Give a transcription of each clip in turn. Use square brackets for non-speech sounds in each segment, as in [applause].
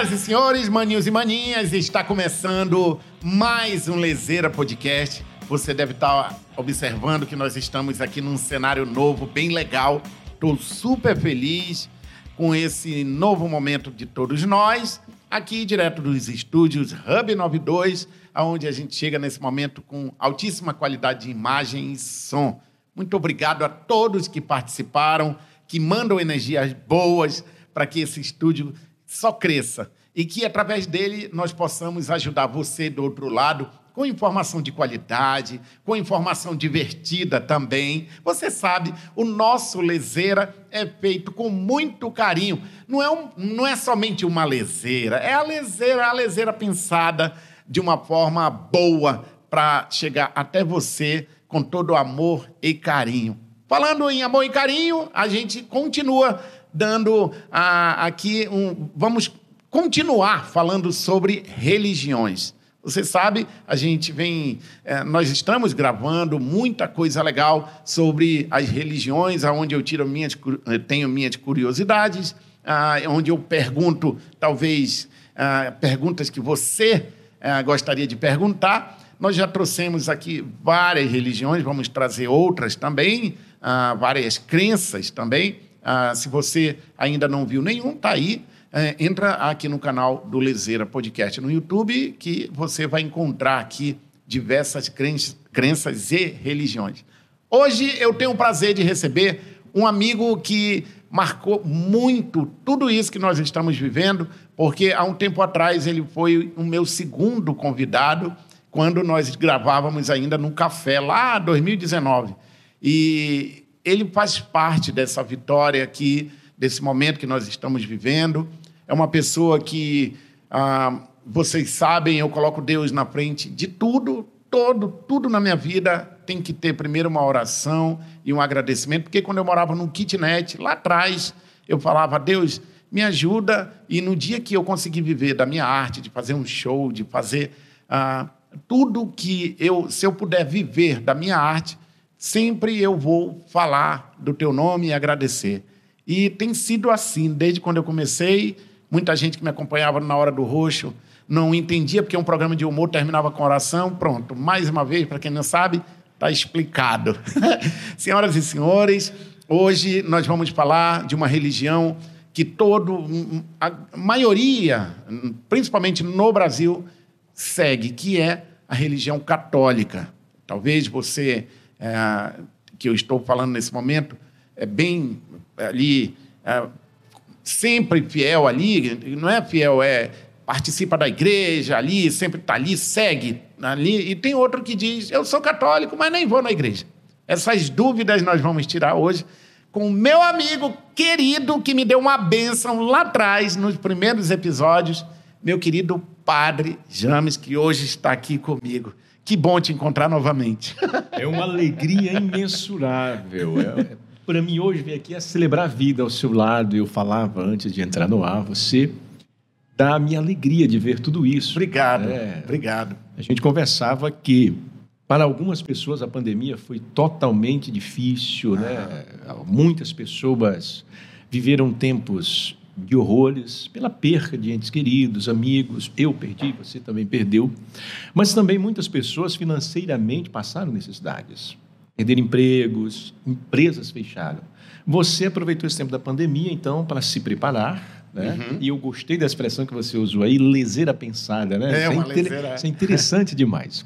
Senhoras e senhores, maninhos e maninhas, está começando mais um Lezeira Podcast. Você deve estar observando que nós estamos aqui num cenário novo, bem legal. Estou super feliz com esse novo momento de todos nós, aqui direto dos estúdios Hub 92, aonde a gente chega nesse momento com altíssima qualidade de imagem e som. Muito obrigado a todos que participaram, que mandam energias boas para que esse estúdio só cresça e que através dele nós possamos ajudar você do outro lado com informação de qualidade, com informação divertida também. Você sabe, o nosso lezeira é feito com muito carinho. Não é, um, não é somente uma lezeira, é a lezeira, a lezeira pensada de uma forma boa para chegar até você com todo amor e carinho. Falando em amor e carinho, a gente continua dando ah, aqui um. Vamos continuar falando sobre religiões. Você sabe, a gente vem, eh, nós estamos gravando muita coisa legal sobre as religiões, aonde eu tiro minhas, tenho minhas curiosidades, ah, onde eu pergunto, talvez, ah, perguntas que você ah, gostaria de perguntar. Nós já trouxemos aqui várias religiões, vamos trazer outras também, ah, várias crenças também. Ah, se você ainda não viu nenhum, tá aí. É, entra aqui no canal do Lezeira Podcast no YouTube, que você vai encontrar aqui diversas crenças, crenças e religiões. Hoje eu tenho o prazer de receber um amigo que marcou muito tudo isso que nós estamos vivendo, porque há um tempo atrás ele foi o meu segundo convidado, quando nós gravávamos ainda no café, lá em 2019. E ele faz parte dessa vitória aqui, desse momento que nós estamos vivendo. É uma pessoa que, ah, vocês sabem, eu coloco Deus na frente de tudo, todo, tudo na minha vida tem que ter primeiro uma oração e um agradecimento, porque quando eu morava num kitnet, lá atrás, eu falava, Deus, me ajuda, e no dia que eu consegui viver da minha arte, de fazer um show, de fazer ah, tudo que eu, se eu puder viver da minha arte, sempre eu vou falar do teu nome e agradecer. E tem sido assim, desde quando eu comecei. Muita gente que me acompanhava na hora do roxo não entendia, porque um programa de humor terminava com oração. Pronto, mais uma vez, para quem não sabe, está explicado. [laughs] Senhoras e senhores, hoje nós vamos falar de uma religião que todo, a maioria, principalmente no Brasil, segue, que é a religião católica. Talvez você é, que eu estou falando nesse momento, é bem ali, é, sempre fiel ali, não é fiel, é participa da igreja ali, sempre está ali, segue ali. E tem outro que diz: Eu sou católico, mas nem vou na igreja. Essas dúvidas nós vamos tirar hoje com o meu amigo querido que me deu uma bênção lá atrás, nos primeiros episódios, meu querido Padre James, que hoje está aqui comigo. Que bom te encontrar novamente. É uma alegria imensurável. É, é Para mim, hoje, vir aqui é celebrar a vida ao seu lado. Eu falava antes de entrar no ar, você dá a minha alegria de ver tudo isso. Obrigado, é, obrigado. A gente conversava que, para algumas pessoas, a pandemia foi totalmente difícil, né? ah. né? Muitas pessoas viveram tempos de horrores, pela perca de entes queridos, amigos. Eu perdi, você também perdeu. Mas também muitas pessoas financeiramente passaram necessidades. Perderam empregos, empresas fecharam. Você aproveitou esse tempo da pandemia, então, para se preparar. Né? Uhum. E eu gostei da expressão que você usou aí, leseira pensada. Né? É, isso, é inter... leseira. isso é interessante demais.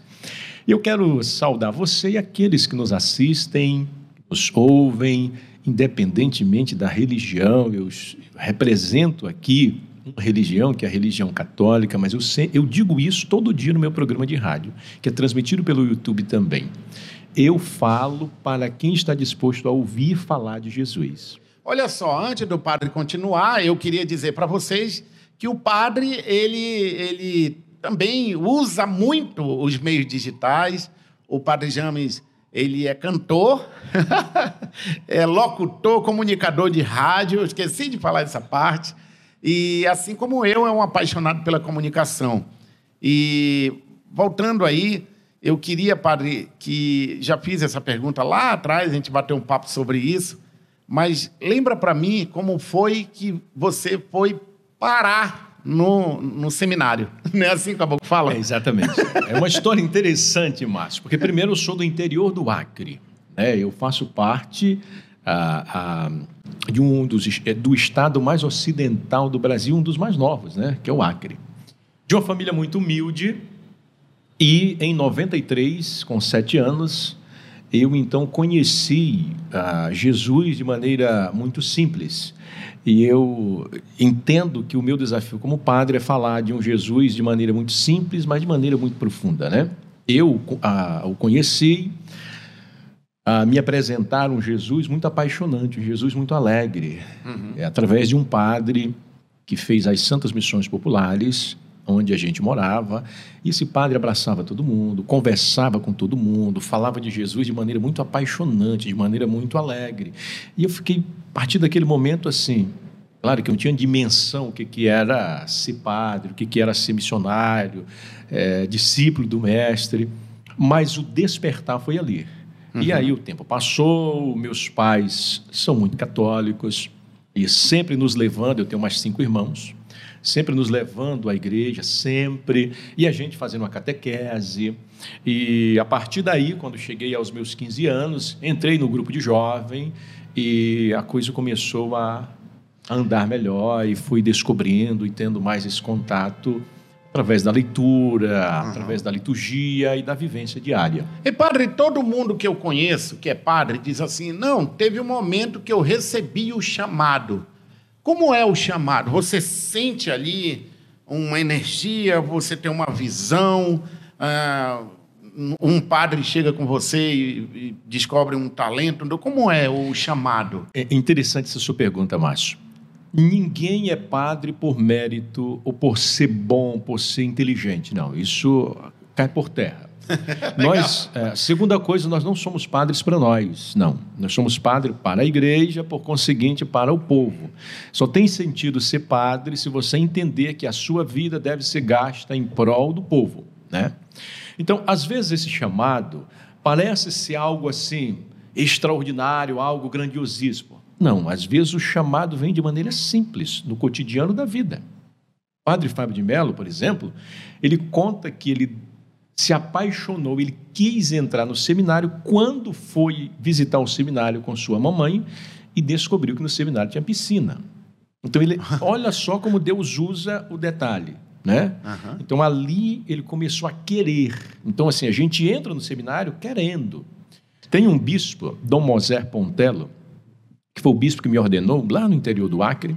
E eu quero saudar você e aqueles que nos assistem, nos ouvem, independentemente da religião. Eu represento aqui uma religião, que é a religião católica, mas eu, sei, eu digo isso todo dia no meu programa de rádio, que é transmitido pelo YouTube também. Eu falo para quem está disposto a ouvir falar de Jesus. Olha só, antes do padre continuar, eu queria dizer para vocês que o padre ele, ele também usa muito os meios digitais. O padre James ele é cantor, [laughs] é locutor, comunicador de rádio, esqueci de falar essa parte. E assim como eu, é um apaixonado pela comunicação. E voltando aí, eu queria, padre, que já fiz essa pergunta lá atrás, a gente bateu um papo sobre isso, mas lembra para mim como foi que você foi parar no, no seminário. [laughs] Não é assim que o caboclo fala? É, exatamente. É uma história interessante, Márcio, porque primeiro eu sou do interior do Acre. Né? Eu faço parte ah, ah, de um dos, é, do estado mais ocidental do Brasil, um dos mais novos, né? que é o Acre. De uma família muito humilde, e em 93, com sete anos, eu então conheci ah, Jesus de maneira muito simples. E eu entendo que o meu desafio como padre é falar de um Jesus de maneira muito simples, mas de maneira muito profunda, né? Eu ah, o conheci, ah, me apresentaram um Jesus muito apaixonante, um Jesus muito alegre, uhum. é, através de um padre que fez as Santas Missões Populares, onde a gente morava, e esse padre abraçava todo mundo, conversava com todo mundo, falava de Jesus de maneira muito apaixonante, de maneira muito alegre. E eu fiquei a partir daquele momento, assim, claro que eu não tinha dimensão o que, que era ser padre, o que, que era ser missionário, é, discípulo do mestre, mas o despertar foi ali. Uhum. E aí o tempo passou, meus pais são muito católicos e sempre nos levando, eu tenho mais cinco irmãos, sempre nos levando à igreja, sempre, e a gente fazendo uma catequese. E a partir daí, quando cheguei aos meus 15 anos, entrei no grupo de jovem e a coisa começou a andar melhor e fui descobrindo e tendo mais esse contato através da leitura, uhum. através da liturgia e da vivência diária. E padre, todo mundo que eu conheço que é padre diz assim: "Não, teve um momento que eu recebi o chamado". Como é o chamado? Você sente ali uma energia, você tem uma visão, ah, um padre chega com você e, descobre um talento? Como é o chamado? É interessante essa sua pergunta, Márcio. Ninguém é padre por mérito ou por ser bom, por ser inteligente. Não, isso cai por terra. [laughs] nós, é, segunda coisa, nós não somos padres para nós, não. Nós somos padres para a igreja, por conseguinte, para o povo. Só tem sentido ser padre se você entender que a sua vida deve ser gasta em prol do povo, né? Então, às vezes, esse chamado parece ser algo assim extraordinário, algo grandiosíssimo. Não, às vezes o chamado vem de maneira simples, no cotidiano da vida. O padre Fábio de Mello, por exemplo, ele conta que ele se apaixonou, ele quis entrar no seminário quando foi visitar o seminário com sua mamãe e descobriu que no seminário tinha piscina. Então ele, [laughs] olha só como Deus usa o detalhe né? Uhum. Então ali ele começou a querer. Então assim a gente entra no seminário querendo. Tem um bispo, Dom Moser Pontello, que foi o bispo que me ordenou lá no interior do Acre.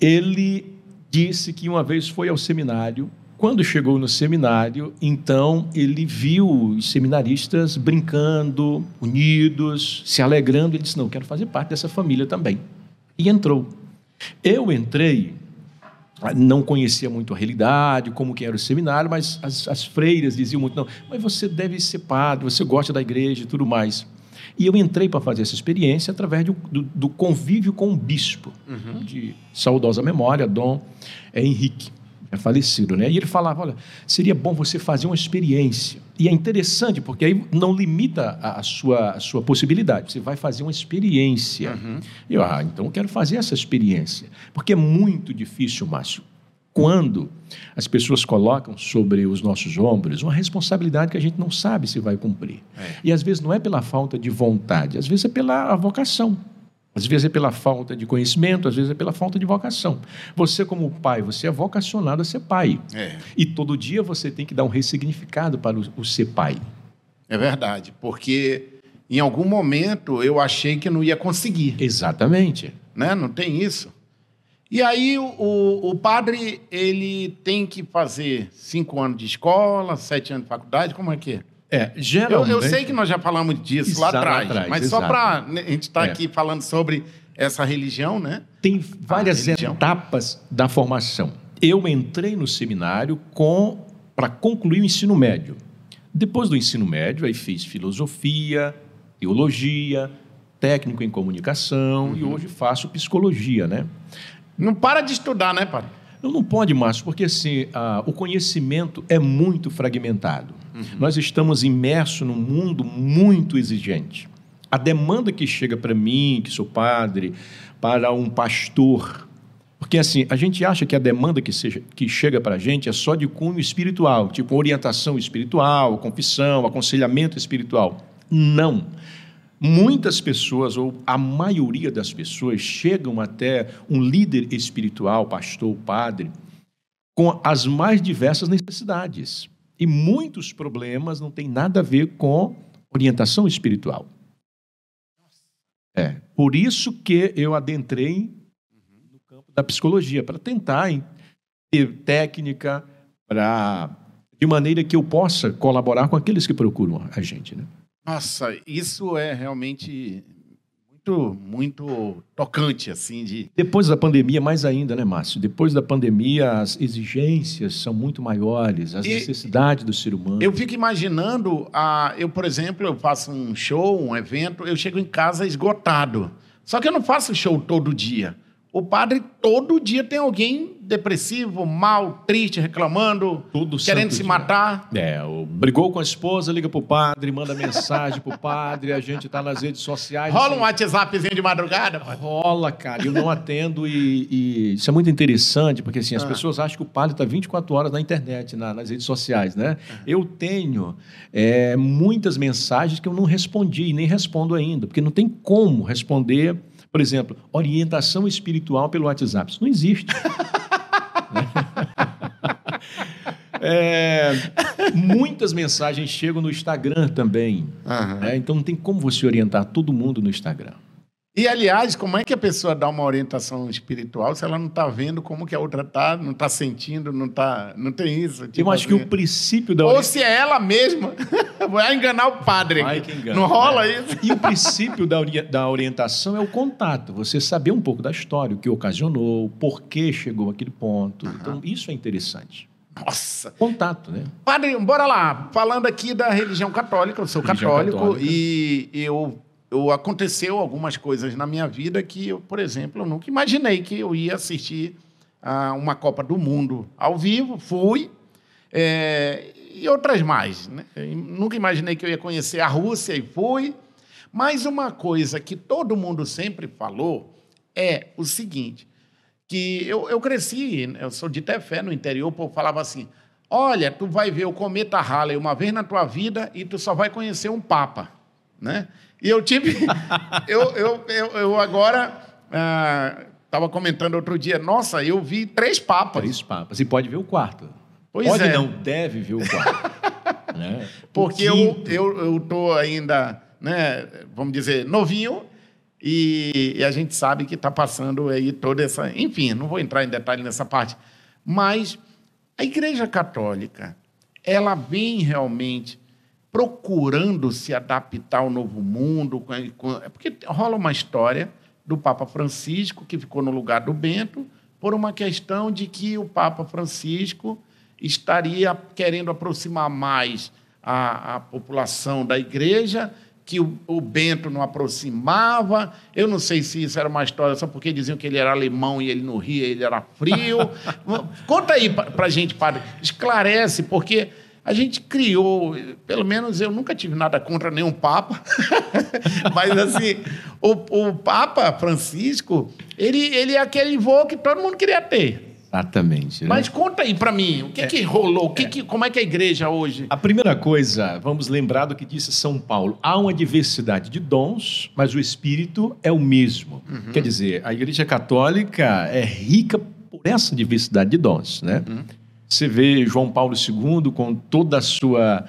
Ele disse que uma vez foi ao seminário. Quando chegou no seminário, então ele viu os seminaristas brincando, unidos, se alegrando. Ele disse: Não, quero fazer parte dessa família também. E entrou. Eu entrei não conhecia muito a realidade, como que era o seminário, mas as, as, freiras diziam muito, não, mas você deve ser padre, você gosta da igreja e tudo mais. E eu entrei para fazer essa experiência através do, do, do convívio com o bispo, uhum. de saudosa memória, Dom Henrique é falecido, né? E ele falava, olha, seria bom você fazer uma experiência. E é interessante, porque aí não limita a, a sua, a sua possibilidade. Você vai fazer uma experiência. Uhum. E eu, ah, então eu quero fazer essa experiência. Porque é muito difícil, Márcio, quando as pessoas colocam sobre os nossos ombros uma responsabilidade que a gente não sabe se vai cumprir. É. E às vezes não é pela falta de vontade, às vezes é pela vocação. Às vezes é pela falta de conhecimento, às vezes é pela falta de vocação. Você, como pai, você é vocacionado a ser pai. É. E todo dia você tem que dar um ressignificado para o, o ser pai. É verdade, porque em algum momento eu achei que não ia conseguir. Exatamente. Né? Não tem isso. E aí o, o, padre ele tem que fazer cinco anos de escola, sete anos de faculdade, como é que é? É, geralmente... eu, eu sei que nós já falamos disso lá atrás, mas exato. só para né, a gente estar tá é. aqui falando sobre essa religião, né? Tem várias etapas da formação. Eu entrei no seminário com para concluir o ensino médio. Depois do ensino médio, aí fiz filosofia, teologia, técnico em comunicação uhum. e hoje faço psicologia, né? Não para de estudar, né, pai? Não, não pode, Márcio, porque assim, a, o conhecimento é muito fragmentado. Uhum. Nós estamos imersos num mundo muito exigente. A demanda que chega para mim, que sou padre, para um pastor, Porque assim, a gente acha que a demanda que, seja, que chega para a gente é só de cunho espiritual, tipo orientação espiritual, confissão, aconselhamento espiritual. Não. Muitas pessoas, ou a maioria das pessoas, chegam até um líder espiritual, pastor, padre, com as mais diversas necessidades. E muitos problemas não têm nada a ver com orientação espiritual. É, por isso que eu adentrei no campo da psicologia, para tentar ter técnica, para de maneira que eu possa colaborar com aqueles que procuram a gente. Né? Nossa, isso é realmente muito, muito tocante, assim, de... Depois da pandemia, mais ainda, né, Márcio? Depois da pandemia, as exigências são muito maiores, as e necessidades do ser humano. Eu fico imaginando, a, eu, por exemplo, eu faço um show, um evento, eu chego em casa esgotado. Só que eu não faço show todo dia. O padre, todo dia tem alguém depressivo, mal, triste, reclamando, querendo se dia. matar. É, brigou com a esposa, liga pro padre, manda mensagem pro padre, a gente tá nas redes sociais. Rola assim, um WhatsAppzinho de madrugada? Padre? Rola, cara, eu não atendo e, e, isso é muito interessante, porque assim, as ah. pessoas acham que o padre tá 24 horas na internet, na, nas redes sociais, né? Ah. Eu tenho é, muitas mensagens que eu não respondi e nem respondo ainda, porque não tem como responder por exemplo, orientação espiritual pelo WhatsApp. Isso não existe. [laughs] é, muitas mensagens chegam no Instagram também. Né? Então não tem como você orientar todo mundo no Instagram. E, aliás, como é que a pessoa dá uma orientação espiritual se ela não está vendo como que a outra está, não está sentindo, não tá, não tem isso? Tipo Eu acho assim. que o princípio da Ou se é ela mesma, [laughs] vai enganar o padre. Vai que engana, não rola né? isso? E o princípio da, ori da orientação é o contato. Você saber um pouco da história, o que ocasionou, por que chegou aquele ponto. Uhum. Então, isso é interessante. Nossa! Contato, né? Padre, bora lá. Falando aqui da religião católica, eu sou religião católico católica. e eu eu, aconteceu algumas coisas na minha vida que eu, por exemplo, eu nunca imaginei que eu ia assistir a uma Copa do Mundo ao vivo. Fui. É, e outras mais. Né? nunca imaginei que eu ia conhecer a Rússia e fui. Mas uma coisa que todo mundo sempre falou é o seguinte, que eu, eu cresci, eu sou de Tefé, no interior, o povo falava assim, olha, tu vai ver o cometa Halley uma vez na tua vida e tu só vai conhecer um papa, né? E eu tive. [laughs] eu, eu, eu, eu agora. Estava ah, comentando outro dia, nossa, eu vi três papas. Três papas. E pode ver o quarto. Pois pode é. não, deve ver o quarto. [laughs] né? Porque eu, eu, eu ainda, né, vamos dizer, novinho. E, e a gente sabe que está passando aí toda essa. Enfim, não vou entrar em detalhe nessa parte. Mas a Igreja Católica, ela vem realmente procurando se adaptar ao novo mundo. É porque rola uma história do Papa Francisco, que ficou no lugar do Bento, por uma questão de que o Papa Francisco estaria querendo aproximar mais a, a população da igreja, que o, o, Bento não aproximava. Eu não sei se isso era uma história só porque diziam que ele era alemão e ele não ria, ele era frio. [laughs] Conta aí para a gente, padre. Esclarece, porque a gente criou, pelo menos eu nunca tive nada contra nenhum Papa, [laughs] mas assim, o, o Papa Francisco, ele, ele é aquele voo que todo mundo queria ter. Exatamente. Né? Mas conta aí para mim, o que é, que rolou? O que é. que, como é que é a igreja hoje? A primeira coisa, vamos lembrar do que disse São Paulo. Há uma diversidade de dons, mas o Espírito é o mesmo. Uhum. Quer dizer, a igreja católica é rica por essa diversidade de dons, né? Uhum. Você vê João Paulo II com toda a sua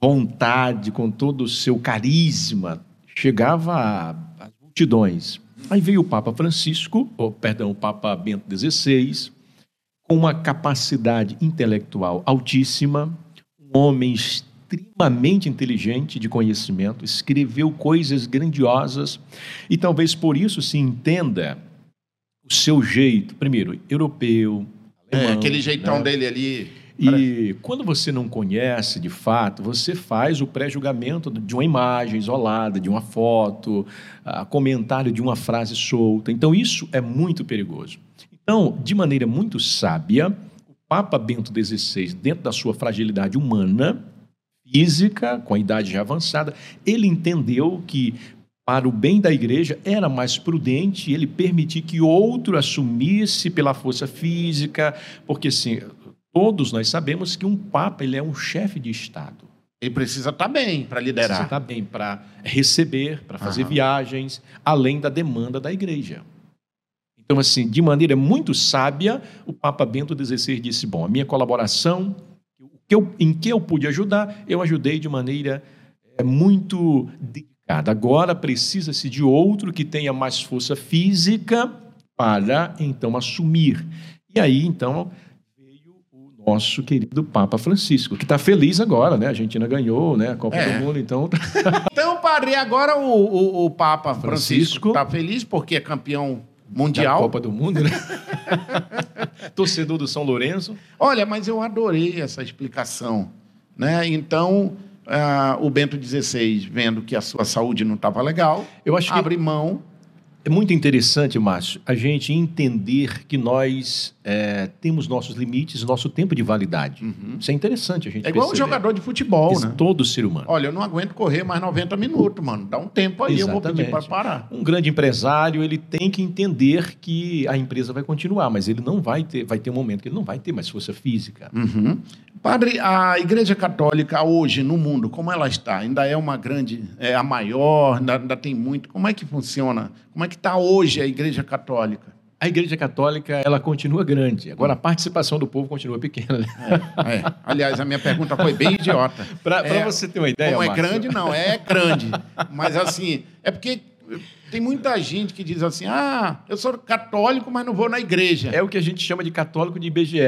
vontade, com todo o seu carisma, chegava às multidões. Aí veio o Papa Francisco, ou, perdão, o Papa Bento XVI, com uma capacidade intelectual altíssima, um homem extremamente inteligente de conhecimento, escreveu coisas grandiosas e talvez por isso se entenda o seu jeito, primeiro, europeu, é, aquele jeitão né? dele ali. E quando você não conhece de fato, você faz o pré-julgamento de uma imagem isolada, de uma foto, uh, comentário de uma frase solta. Então, isso é muito perigoso. Então, de maneira muito sábia, o Papa Bento XVI, dentro da sua fragilidade humana, física, com a idade já avançada, ele entendeu que para o bem da igreja, era mais prudente ele permitir que outro assumisse pela força física, porque assim, todos nós sabemos que um papa ele é um chefe de Estado. Ele precisa estar bem para liderar. Precisa estar bem para receber, para fazer uhum. viagens, além da demanda da igreja. Então, assim, de maneira muito sábia, o Papa Bento XVI disse: bom, a minha colaboração, que eu, em que eu pude ajudar, eu ajudei de maneira é, muito. Agora precisa-se de outro que tenha mais força física para então assumir. E aí, então, nosso querido Papa Francisco, que está feliz agora, né? A Argentina ganhou, né? A Copa é. do Mundo, então. [laughs] então, padre, agora o, o, o Papa Francisco está feliz porque é campeão mundial. Da Copa do Mundo, né? [laughs] Torcedor do São Lourenço. Olha, mas eu adorei essa explicação, né? Então. Uh, o Bento XVI, vendo que a sua saúde não estava legal, eu acho abre que... mão. É muito interessante, Márcio, a gente entender que nós é, temos nossos limites, nosso tempo de validade. Uhum. Isso é interessante a gente É igual perceber. um jogador de futebol, né? Todo ser humano. Olha, eu não aguento correr mais 90 minutos, mano. Dá um tempo aí, Exatamente. eu vou pedir para parar. Um grande empresário, ele tem que entender que a empresa vai continuar, mas ele não vai ter, vai ter um momento que ele não vai ter mais força física. Uhum. Padre, a Igreja Católica hoje no mundo, como ela está? Ainda é uma grande, é a maior, ainda, ainda tem muito. Como é que funciona? Como é que está hoje a Igreja Católica? A Igreja Católica ela continua grande. Agora a participação do povo continua pequena. Né? É, é. Aliás, a minha pergunta foi bem idiota. Para é, você ter uma ideia, não é grande não, é grande. Mas assim, é porque tem muita gente que diz assim: ah, eu sou católico, mas não vou na igreja. É o que a gente chama de católico de IBGE.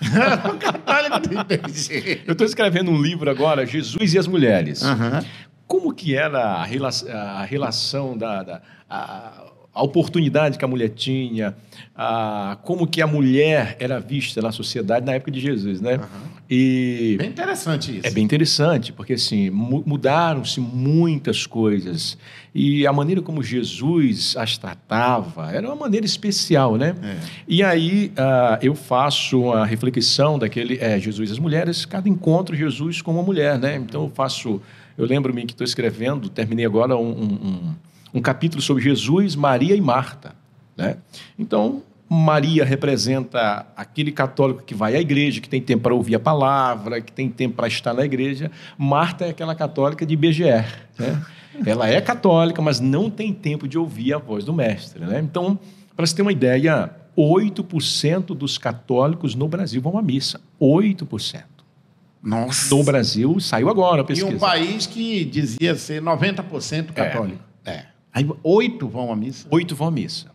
[laughs] católico de IBGE. Eu estou escrevendo um livro agora, Jesus e as Mulheres. Uhum. Como que era a, relação, a relação da, da a, a oportunidade que a mulher tinha, a, como que a mulher era vista na sociedade na época de Jesus, né? Uhum. E bem interessante isso. É bem interessante, porque assim, mudaram-se muitas coisas. E a maneira como Jesus as tratava era uma maneira especial, né? É. E aí uh, eu faço a reflexão daquele é, Jesus e as mulheres, cada encontro Jesus com uma mulher, né? Então eu faço, eu lembro-me que estou escrevendo, terminei agora um, um um capítulo sobre Jesus, Maria e Marta. Né? Então, Maria representa aquele católico que vai à igreja, que tem tempo para ouvir a palavra, que tem tempo para estar na igreja. Marta é aquela católica de IBGE. Né? [laughs] Ela é católica, mas não tem tempo de ouvir a voz do mestre. Né? Então, para você ter uma ideia, 8% dos católicos no Brasil vão à missa. 8%. Nossa. No Brasil, saiu agora a pesquisa. E um país que dizia ser 90% católico. É. é. Aí oito vão à missa? Oito vão à missa.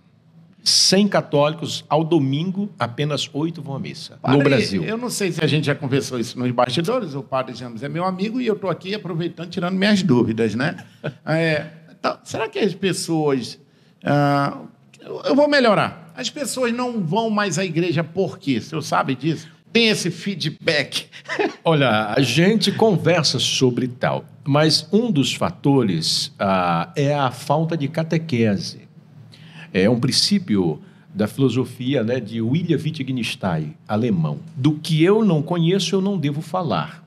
100 católicos ao domingo, apenas oito vão à missa. Padre, no Brasil. Eu não sei se a gente já conversou isso nos bastidores, o padre James é meu amigo e eu estou aqui aproveitando, tirando minhas dúvidas, né? [laughs] É, então, será que as pessoas. Ah, eu vou melhorar. As pessoas não vão mais à igreja por quê? O senhor sabe disso? Tem esse feedback? [laughs] Olha, a gente conversa sobre tal. Mas um dos fatores ah, é a falta de catequese. É um princípio da filosofia né, de William Wittgenstein, alemão. Do que eu não conheço, eu não devo falar.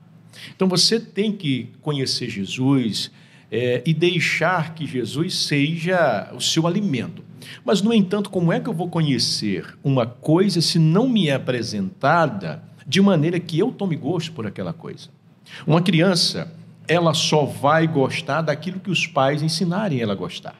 Então você tem que conhecer Jesus é, e deixar que Jesus seja o seu alimento. Mas, no entanto, como é que eu vou conhecer uma coisa se não me é apresentada de maneira que eu tome gosto por aquela coisa? Uma criança, ela só vai gostar daquilo que os pais ensinarem ela a gostar.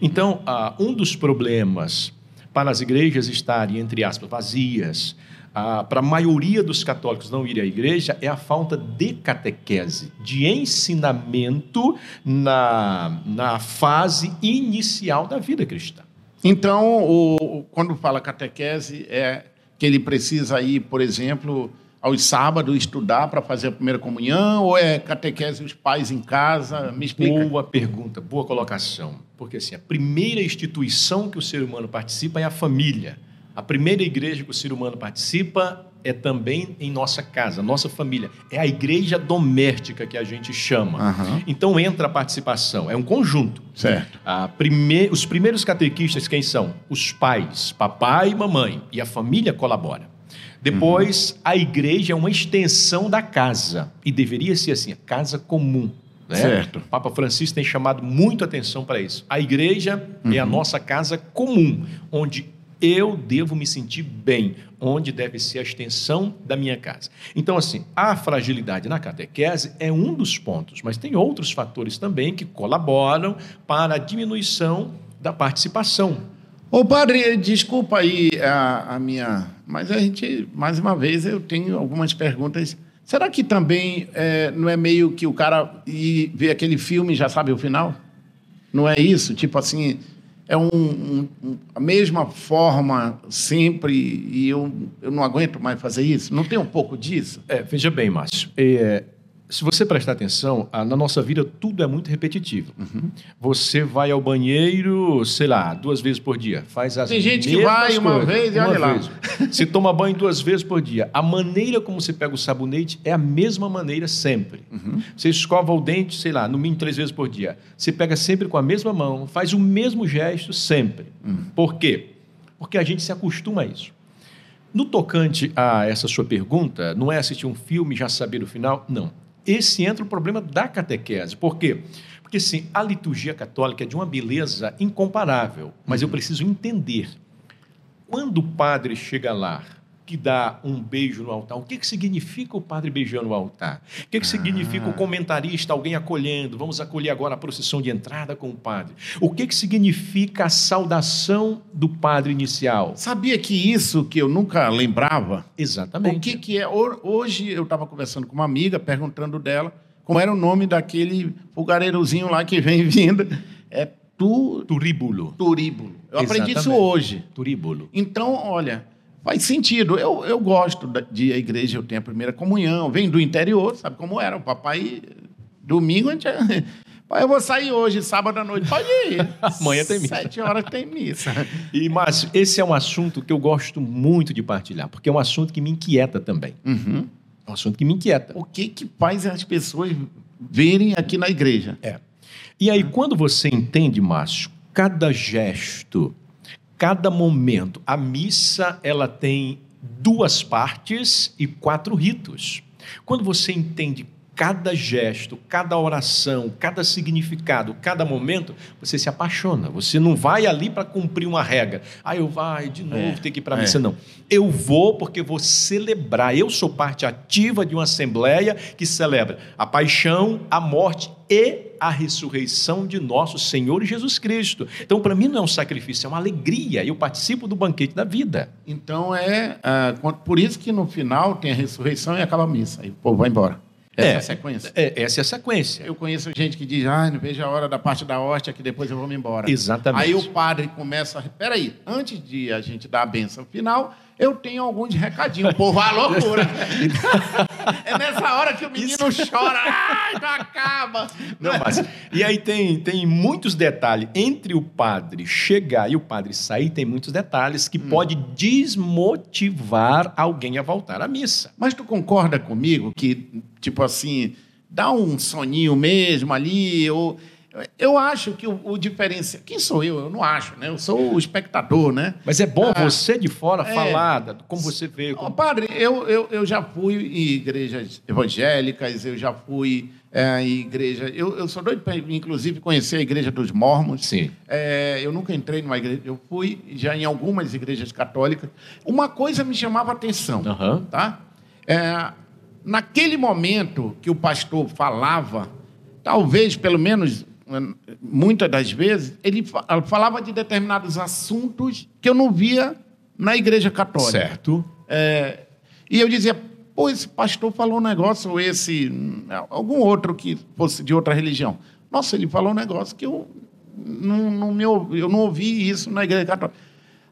Então, uh, um dos problemas para as igrejas estarem, entre aspas, vazias, uh, para a maioria dos católicos não irem à igreja, é a falta de catequese, de ensinamento na, na fase inicial da vida cristã. Então, o, quando fala catequese, é que ele precisa ir, por exemplo, aos sábados estudar para fazer a primeira comunhão? Ou é catequese os pais em casa? Me explica. Boa pergunta, boa colocação. Porque assim, a primeira instituição que o ser humano participa é a família. A primeira igreja que o ser humano participa é também em nossa casa, nossa família. É a igreja doméstica que a gente chama. Uhum. Então entra a participação, é um conjunto. Certo. A prime... Os primeiros catequistas quem são? Os pais, papai e mamãe. E a família colabora. Depois, uhum. a igreja é uma extensão da casa. E deveria ser assim, a casa comum. Né? Certo. O Papa Francisco tem chamado muito atenção para isso. A igreja é a nossa casa comum, onde eu devo me sentir bem, onde deve ser a extensão da minha casa. Então, assim, a fragilidade na catequese é um dos pontos, mas tem outros fatores também que colaboram para a diminuição da participação. Ô padre, desculpa aí a, a minha. Mas a gente, mais uma vez, eu tenho algumas perguntas. Será que também é, não é meio que o cara ir ver aquele filme e já sabe o final? Não é isso? Tipo assim, é um, um- a mesma forma sempre e eu, eu não aguento mais fazer isso? Não tem um pouco disso? É, veja bem, Márcio. é, se você prestar atenção, na nossa vida tudo é muito repetitivo. Você vai ao banheiro, sei lá, duas vezes por dia. Faz as Tem gente que vai uma coisas, vez e olha lá. Se toma banho duas vezes por dia. A maneira como você pega o sabonete é a mesma maneira sempre. Uhum. Você escova o dente, sei lá, no mínimo três vezes por dia. Você pega sempre com a mesma mão, faz o mesmo gesto sempre. Uhum. Por quê? Porque a gente se acostuma a isso. No tocante a essa sua pergunta, não é assistir um filme e já saber o final? Não. Esse entra o problema da catequese. Por quê? Porque, sim, a liturgia católica é de uma beleza incomparável, mas eu preciso entender. Quando o padre chega lá, que dá um beijo no altar, o que, que significa o padre beijando o altar? O que, que significa o comentarista, alguém acolhendo? Vamos acolher agora a procissão de entrada com o padre. O que, que significa a saudação do padre inicial? Sabia que isso que eu nunca lembrava? Exatamente. O que, que é? Ho- Hoje eu estava conversando com uma amiga, perguntando dela como era o nome daquele fogareirozinho lá que vem [laughs] vindo. É tu, Turíbulo. turíbulo. Eu aprendi isso Exatamente. hoje. Turíbulo. Então, olha, faz sentido. Eu, eu gosto de a igreja, eu tenho a primeira comunhão. Vem do interior, sabe como era? O papai, domingo, a gente... [laughs] Eu vou sair hoje, sábado à noite. Pode ir. [laughs] Amanhã tem missa. Sete horas tem missa. E, Márcio, esse é um assunto que eu gosto muito de partilhar, porque é um assunto que me inquieta também. Uhum. É um assunto que me inquieta. O que que faz as pessoas verem aqui na igreja? É. E aí, quando você entende, Márcio, cada gesto, cada momento, a missa ela tem duas partes e quatro ritos. Quando você entende cada gesto, cada oração, cada significado, cada momento, você se apaixona. Você não vai ali para cumprir uma regra. Ah, eu vai de novo É, ter que ir para a é. missa. Não. Eu vou porque vou celebrar. Eu sou parte ativa de uma assembleia que celebra a paixão, a morte e a ressurreição de nosso Senhor Jesus Cristo. Então, para mim, não é um sacrifício, é uma alegria. Eu participo do banquete da vida. Então é quando- por isso que no final tem a ressurreição e acaba a missa. Aí o povo vai embora. Essa é, É. a sequência. É, essa é a sequência. Eu conheço gente que diz, ah, não vejo a hora da parte da hóstia que depois eu vou me embora. Exatamente. Aí o padre começa a... Peraí, antes de a gente dar a benção final, eu tenho alguns recadinhos. O povo, a loucura. [laughs] é nessa hora que o menino chora. Ai, não acaba. Não, mas. E aí tem, tem muitos detalhes. Entre o padre chegar e o padre sair, tem muitos detalhes que pode desmotivar alguém a voltar à missa. Mas tu concorda comigo que, tipo assim, dá um soninho mesmo ali, ou... Eu acho que o, o diferencial... Quem sou eu? Eu não acho, né? Eu sou o espectador, né? Mas é bom Ah, você de fora é. falar como você vê. Como- padre, eu, eu, eu já fui em igrejas evangélicas, eu já fui é, em igreja... Eu, eu sou doido para, inclusive, conhecer a igreja dos mormons. Sim. É, eu nunca entrei numa igreja... Eu fui já em algumas igrejas católicas. Uma coisa me chamava a atenção Aham. tá? É, naquele momento que o pastor falava, talvez, pelo menos, muitas das vezes, ele fa- falava de determinados assuntos que eu não via na igreja católica. Certo. É, e eu dizia, pô, esse pastor falou um negócio, ou esse, algum outro que fosse de outra religião. Nossa, ele falou um negócio que eu não, não me eu não ouvi isso na igreja católica.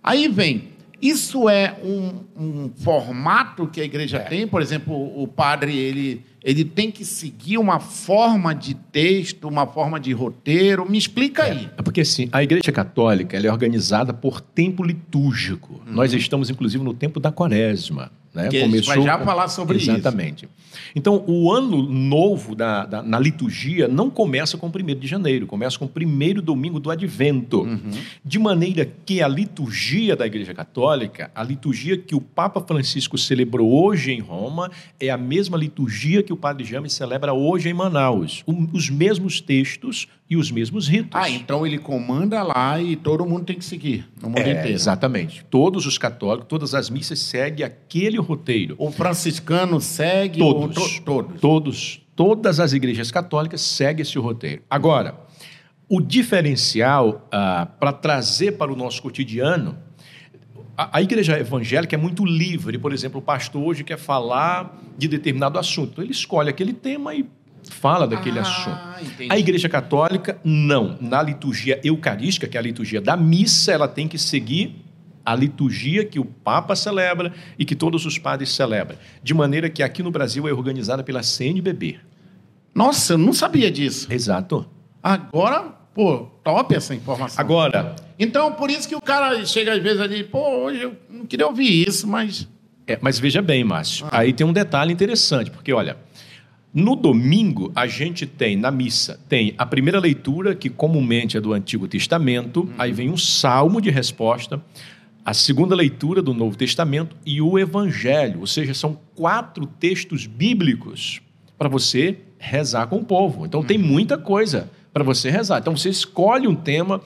Aí vem, isso é um, um formato que a igreja tem, por exemplo, o, padre, ele, ele tem que seguir uma forma de texto, uma forma de roteiro, me explica aí. É porque assim, a Igreja Católica ela é organizada por tempo litúrgico. Nós estamos, inclusive, no tempo da quaresma. Né? Que a gente vai já falar sobre isso. Exatamente. Então, o ano novo da, da- na liturgia não começa com o 1 de janeiro, começa com o primeiro domingo do advento. Uhum. De maneira que a liturgia da Igreja Católica, a liturgia que o Papa Francisco celebrou hoje em Roma, é a mesma liturgia que o Padre James celebra hoje em Manaus. O- os mesmos textos e os mesmos ritos. Ah, então ele comanda lá e todo mundo tem que seguir no mundo É, inteiro. exatamente. Todos os católicos, todas as missas seguem aquele roteiro. O franciscano segue Todos. o, to- todos. Todos. Todas as igrejas católicas seguem esse roteiro. Agora, o diferencial para trazer para o nosso cotidiano, a, igreja evangélica é muito livre. Por exemplo, o pastor hoje quer falar de determinado assunto. Ele escolhe aquele tema e fala daquele Ah, assunto. entendi. A igreja católica, não. Na liturgia eucarística, que é a liturgia da missa, ela tem que seguir a liturgia que o Papa celebra e que todos os padres celebram. De maneira que aqui no Brasil é organizada pela CNBB. Nossa, eu não sabia disso. Exato. Agora, pô, top essa informação. Agora, Então, por isso que o cara chega às vezes ali, pô, hoje eu não queria ouvir isso, mas. é, mas veja bem, Márcio, aí tem um detalhe interessante, porque olha, no domingo a gente tem na missa, tem a primeira leitura, que comumente é do Antigo Testamento, aí vem um salmo de resposta, a segunda leitura do Novo Testamento e o Evangelho, ou seja, são quatro textos bíblicos para você rezar com o povo. Então tem muita coisa para você rezar. Então você escolhe um tema.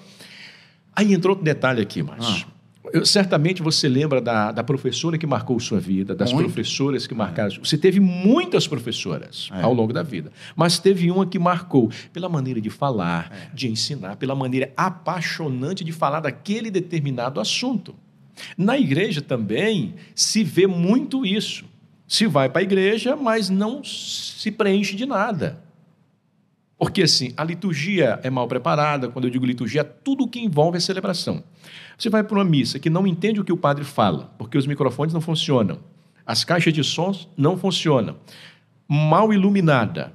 Aí entrou outro detalhe aqui, Márcio. Eu- certamente você lembra da, da professora que marcou sua vida, das Muito. professoras que marcaram. Você teve muitas professoras É. ao longo da vida, mas teve uma que marcou pela maneira de falar, É. de ensinar, pela maneira apaixonante de falar daquele determinado assunto. Na igreja também se vê muito isso. Se vai para a igreja, mas não se preenche de nada. Porque assim, a liturgia é mal preparada, quando eu digo liturgia, é tudo que envolve a celebração. Você vai para uma missa que não entende o que o padre fala, porque os microfones não funcionam, as caixas de sons não funcionam, mal iluminada,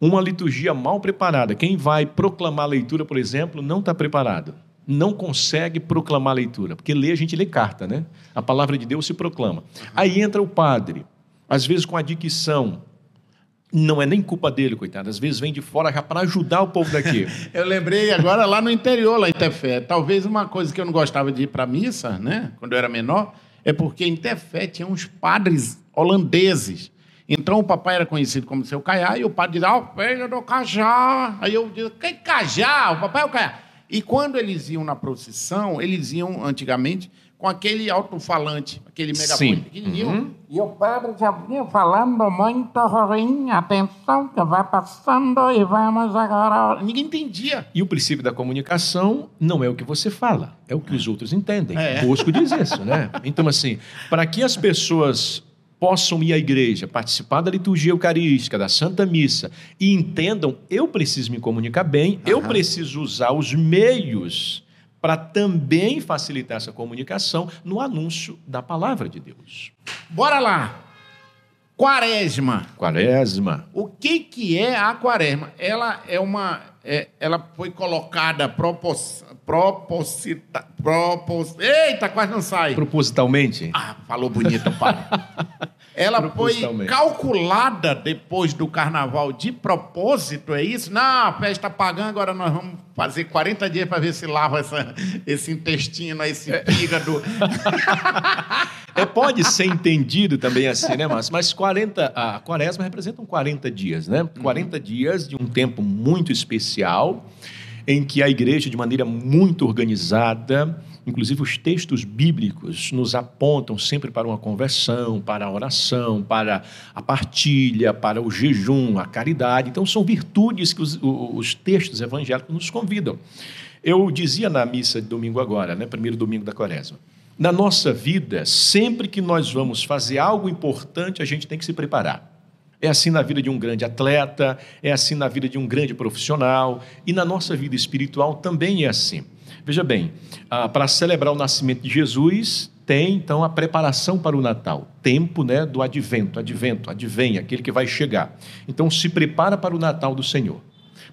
uma liturgia mal preparada. Quem vai proclamar a leitura, por exemplo, não está preparado. Não consegue proclamar a leitura, porque lê, a gente lê carta, né? A palavra de Deus se proclama. Aí entra o padre, às vezes com a dicção, não é nem culpa dele, coitado. Às vezes vem de fora já para ajudar o povo daqui. [laughs] Eu lembrei agora lá no interior, lá em Tefé. Talvez uma coisa que eu não gostava de ir para missa, né? Quando eu era menor, é porque em Tefé tinha uns padres holandeses. Então o papai era conhecido como seu Caiá e o padre dizia, ó, filho do Cajá. Aí eu dizia, que Cajá? O papai é o Caiá. E quando eles iam na procissão, eles iam antigamente com aquele alto-falante, aquele megafone Sim. pequenininho. Uhum. E o padre já vinha falando muito ruim. Atenção, que vai passando e vamos agora. Ninguém entendia. E o princípio da comunicação não é o que você fala, é o que os outros entendem. É. Bosco diz isso, né? Então, assim, para que as pessoas possam ir à igreja, participar da liturgia eucarística, da Santa Missa, e entendam, eu preciso me comunicar bem, eu Aham. preciso usar os meios para também facilitar essa comunicação no anúncio da palavra de Deus. Bora lá. Quaresma. Quaresma. O que, que é a quaresma? Ela é uma. é- ela foi colocada propos, proposita, propos, Eita, quase não sai. Propositalmente, Ah, falou bonito, pai. [laughs] Ela foi calculada depois do carnaval de propósito, é isso? Não, a festa pagã, agora nós vamos fazer 40 dias para ver se lava essa, esse intestino, esse fígado. [laughs] É, pode ser entendido também assim, né, Márcio? Mas 40, a quaresma representam 40 dias, né? 40 dias de um tempo muito especial, em que a igreja, de maneira muito organizada, inclusive os textos bíblicos, nos apontam sempre para uma conversão, para a oração, para a partilha, para o jejum, a caridade. Então, são virtudes que os, os textos evangélicos nos convidam. Eu dizia na missa de domingo agora, né? Primeiro domingo da quaresma. Na nossa vida, sempre que nós vamos fazer algo importante, a gente tem que se preparar. É assim na vida de um grande atleta, é assim na vida de um grande profissional e na nossa vida espiritual também é assim. Veja bem, ah, para celebrar o nascimento de Jesus, tem então a preparação para o Natal, tempo né, do advento, advento, advém, aquele que vai chegar. Então se prepara para o Natal do Senhor.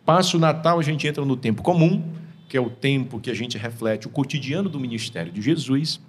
Passa o Natal, a gente entra no tempo comum, que é o tempo que a gente reflete o cotidiano do ministério de Jesus.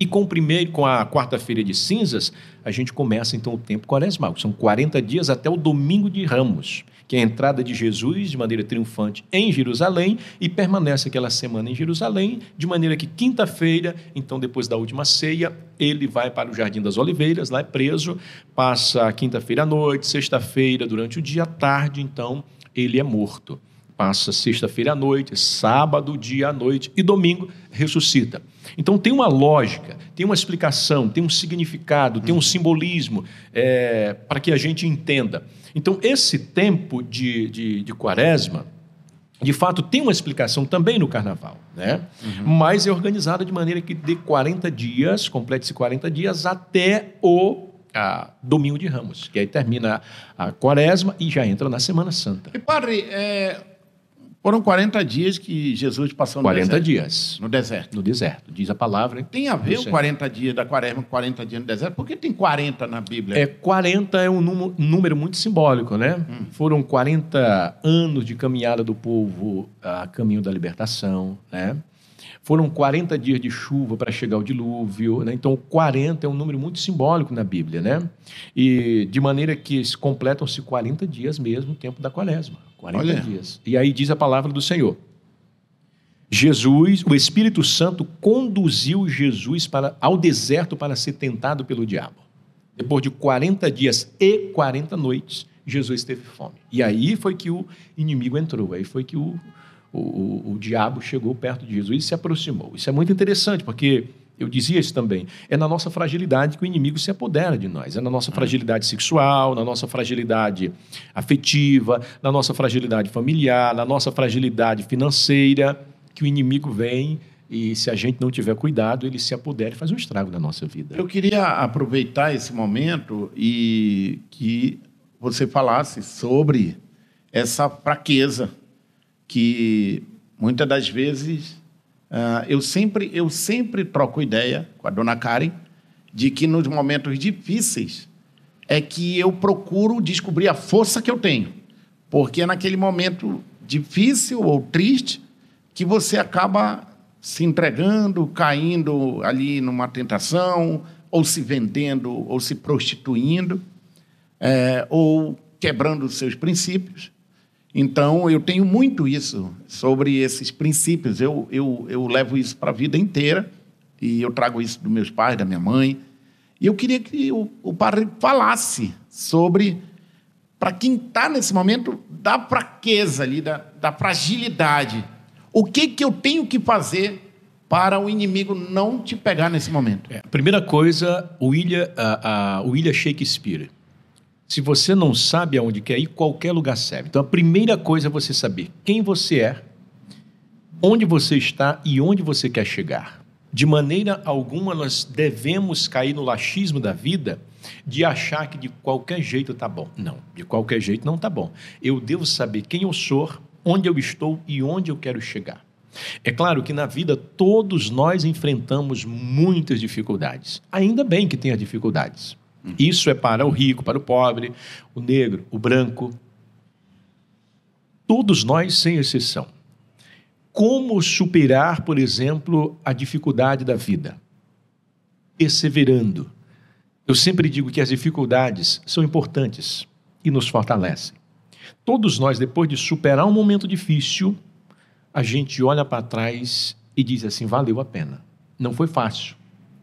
E com o primeiro, com a quarta-feira de cinzas, a gente começa então o tempo quaresmal. São 40 dias até o domingo de Ramos, que é a entrada de Jesus de maneira triunfante em Jerusalém e permanece aquela semana em Jerusalém, de maneira que quinta-feira, então depois da última ceia, ele vai para o Jardim das Oliveiras, lá é preso, passa quinta-feira à noite, sexta-feira durante o dia, à tarde, então ele é morto. Passa sexta-feira à noite, sábado, dia à noite e domingo ressuscita. Então tem uma lógica, tem uma explicação, tem um significado, tem um simbolismo é, para que a gente entenda. Então esse tempo de, de, de, quaresma, de fato, tem uma explicação também no carnaval, né? Uhum. mas é organizada de maneira que de 40 dias, complete-se 40 dias até o a, domingo de Ramos, que aí termina a quaresma e já entra na Semana Santa. E padre, é, foram 40 dias que Jesus passou no 40 deserto. dias. No deserto. No deserto, diz a palavra. Tem a ver os 40 dias da quaresma com 40 dias no deserto? Por que tem 40 na Bíblia? É, 40 é um número, número muito simbólico, né? Hum. Foram 40 anos de caminhada do povo a caminho da libertação, né? Foram 40 dias de chuva para chegar o dilúvio, né? Então 40 é um número muito simbólico na Bíblia, né? E de maneira que completam-se 40 dias mesmo o tempo da quaresma. 40 Olha. dias. E aí diz a palavra do Senhor. Jesus, o Espírito Santo conduziu Jesus para, ao deserto para ser tentado pelo diabo. Depois de 40 dias e 40 noites, Jesus teve fome. E aí foi que o inimigo entrou, aí foi que o, o, o, o diabo chegou perto de Jesus e se aproximou. Isso é muito interessante, porque eu dizia isso também. É na nossa fragilidade que o inimigo se apodera de nós. É na nossa fragilidade sexual, na nossa fragilidade afetiva, na nossa fragilidade familiar, na nossa fragilidade financeira, que o inimigo vem e, se a gente não tiver cuidado, ele se apodera e faz um estrago na nossa vida. Eu queria aproveitar esse momento e que você falasse sobre essa fraqueza que muitas das vezes Uh, eu, sempre, eu sempre troco ideia com a dona Karen de que nos momentos difíceis é que eu procuro descobrir a força que eu tenho. Porque é naquele momento difícil ou triste que você acaba se entregando, caindo ali numa tentação, ou se vendendo, ou se prostituindo, é, ou quebrando seus princípios. Então, eu tenho muito isso sobre esses princípios. Eu, eu, eu levo isso para a vida inteira e eu trago isso dos meus pais, da minha mãe. E eu queria que o, o padre falasse sobre, para quem está nesse momento, da fraqueza ali, da, da fragilidade. O que, que eu tenho que fazer para o inimigo não te pegar nesse momento? É, primeira coisa, o William, William Shakespeare se você não sabe aonde quer ir, qualquer lugar serve. Então, a primeira coisa é você saber quem você é, onde você está e onde você quer chegar. De maneira alguma, nós devemos cair no laxismo da vida de achar que de qualquer jeito está bom. Não, de qualquer jeito não está bom. Eu devo saber quem eu sou, onde eu estou e onde eu quero chegar. É claro que na vida todos nós enfrentamos muitas dificuldades. Ainda bem que as dificuldades. Isso é para o rico, para o pobre, o negro, o branco. Todos nós, sem exceção. Como superar, por exemplo, a dificuldade da vida? Perseverando. Eu sempre digo que as dificuldades são importantes e nos fortalecem. Todos nós, depois de superar um momento difícil, a gente olha para trás e diz assim: valeu a pena. Não foi fácil,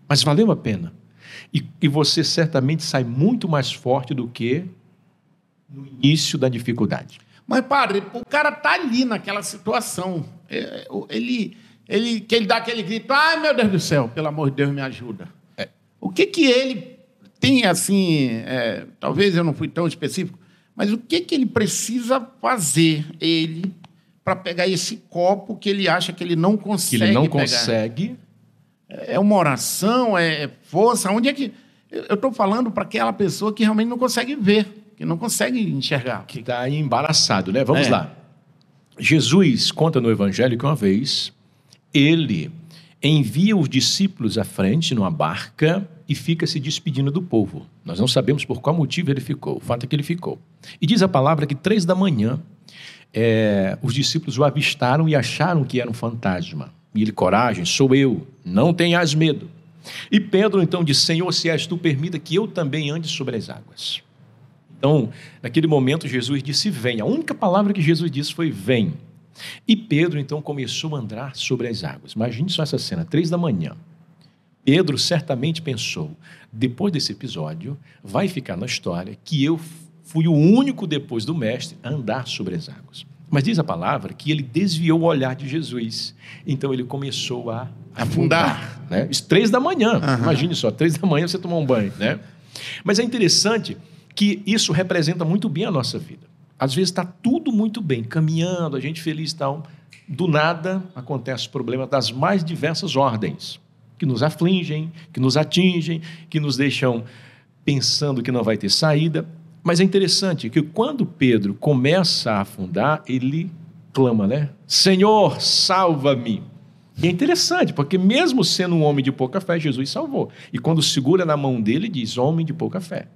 mas valeu a pena. E, e você certamente sai muito mais forte do que no início da dificuldade. Mas, padre, o cara tá ali naquela situação. É, ele, ele, que ele dá aquele grito, ai meu Deus do céu, pelo amor de Deus, me ajuda. É. O que que ele tem assim, é, talvez eu não fui tão específico, mas o que que ele precisa fazer, ele, para pegar esse copo que ele acha que ele não consegue Que ele não pegar? consegue é uma oração? É força? Onde é que. Eu estou falando para aquela pessoa que realmente não consegue ver, que não consegue enxergar. Que está embaraçado, né? Vamos é. lá. Jesus conta no Evangelho que uma vez ele envia os discípulos à frente numa barca e fica se despedindo do povo. Nós não sabemos por qual motivo ele ficou. O fato é que ele ficou. E diz a palavra que três da manhã é, os discípulos o avistaram e acharam que era um fantasma. E ele, coragem, sou eu, não tenhas medo. E Pedro então disse: Senhor, se és tu, permita que eu também ande sobre as águas. Então, naquele momento, Jesus disse: Vem. A única palavra que Jesus disse foi: Vem. E Pedro então começou a andar sobre as águas. Imagine só essa cena, três da manhã. Pedro certamente pensou: depois desse episódio, vai ficar na história que eu fui o único depois do mestre a andar sobre as águas. Mas diz a palavra que ele desviou o olhar de Jesus. Então ele começou a afundar. afundar né? Três da manhã. Uhum. Imagine só, três da manhã você tomar um banho. Né? Mas é interessante que isso representa muito bem a nossa vida. Às vezes está tudo muito bem, caminhando, a gente feliz e tal. Do nada acontece problema das mais diversas ordens, que nos afligem, que nos atingem, que nos deixam pensando que não vai ter saída. Mas é interessante que quando Pedro começa a afundar, ele clama, né? Senhor, salva-me. E é interessante, porque mesmo sendo um homem de pouca fé, Jesus salvou. E quando segura na mão dele, diz: Homem de pouca fé.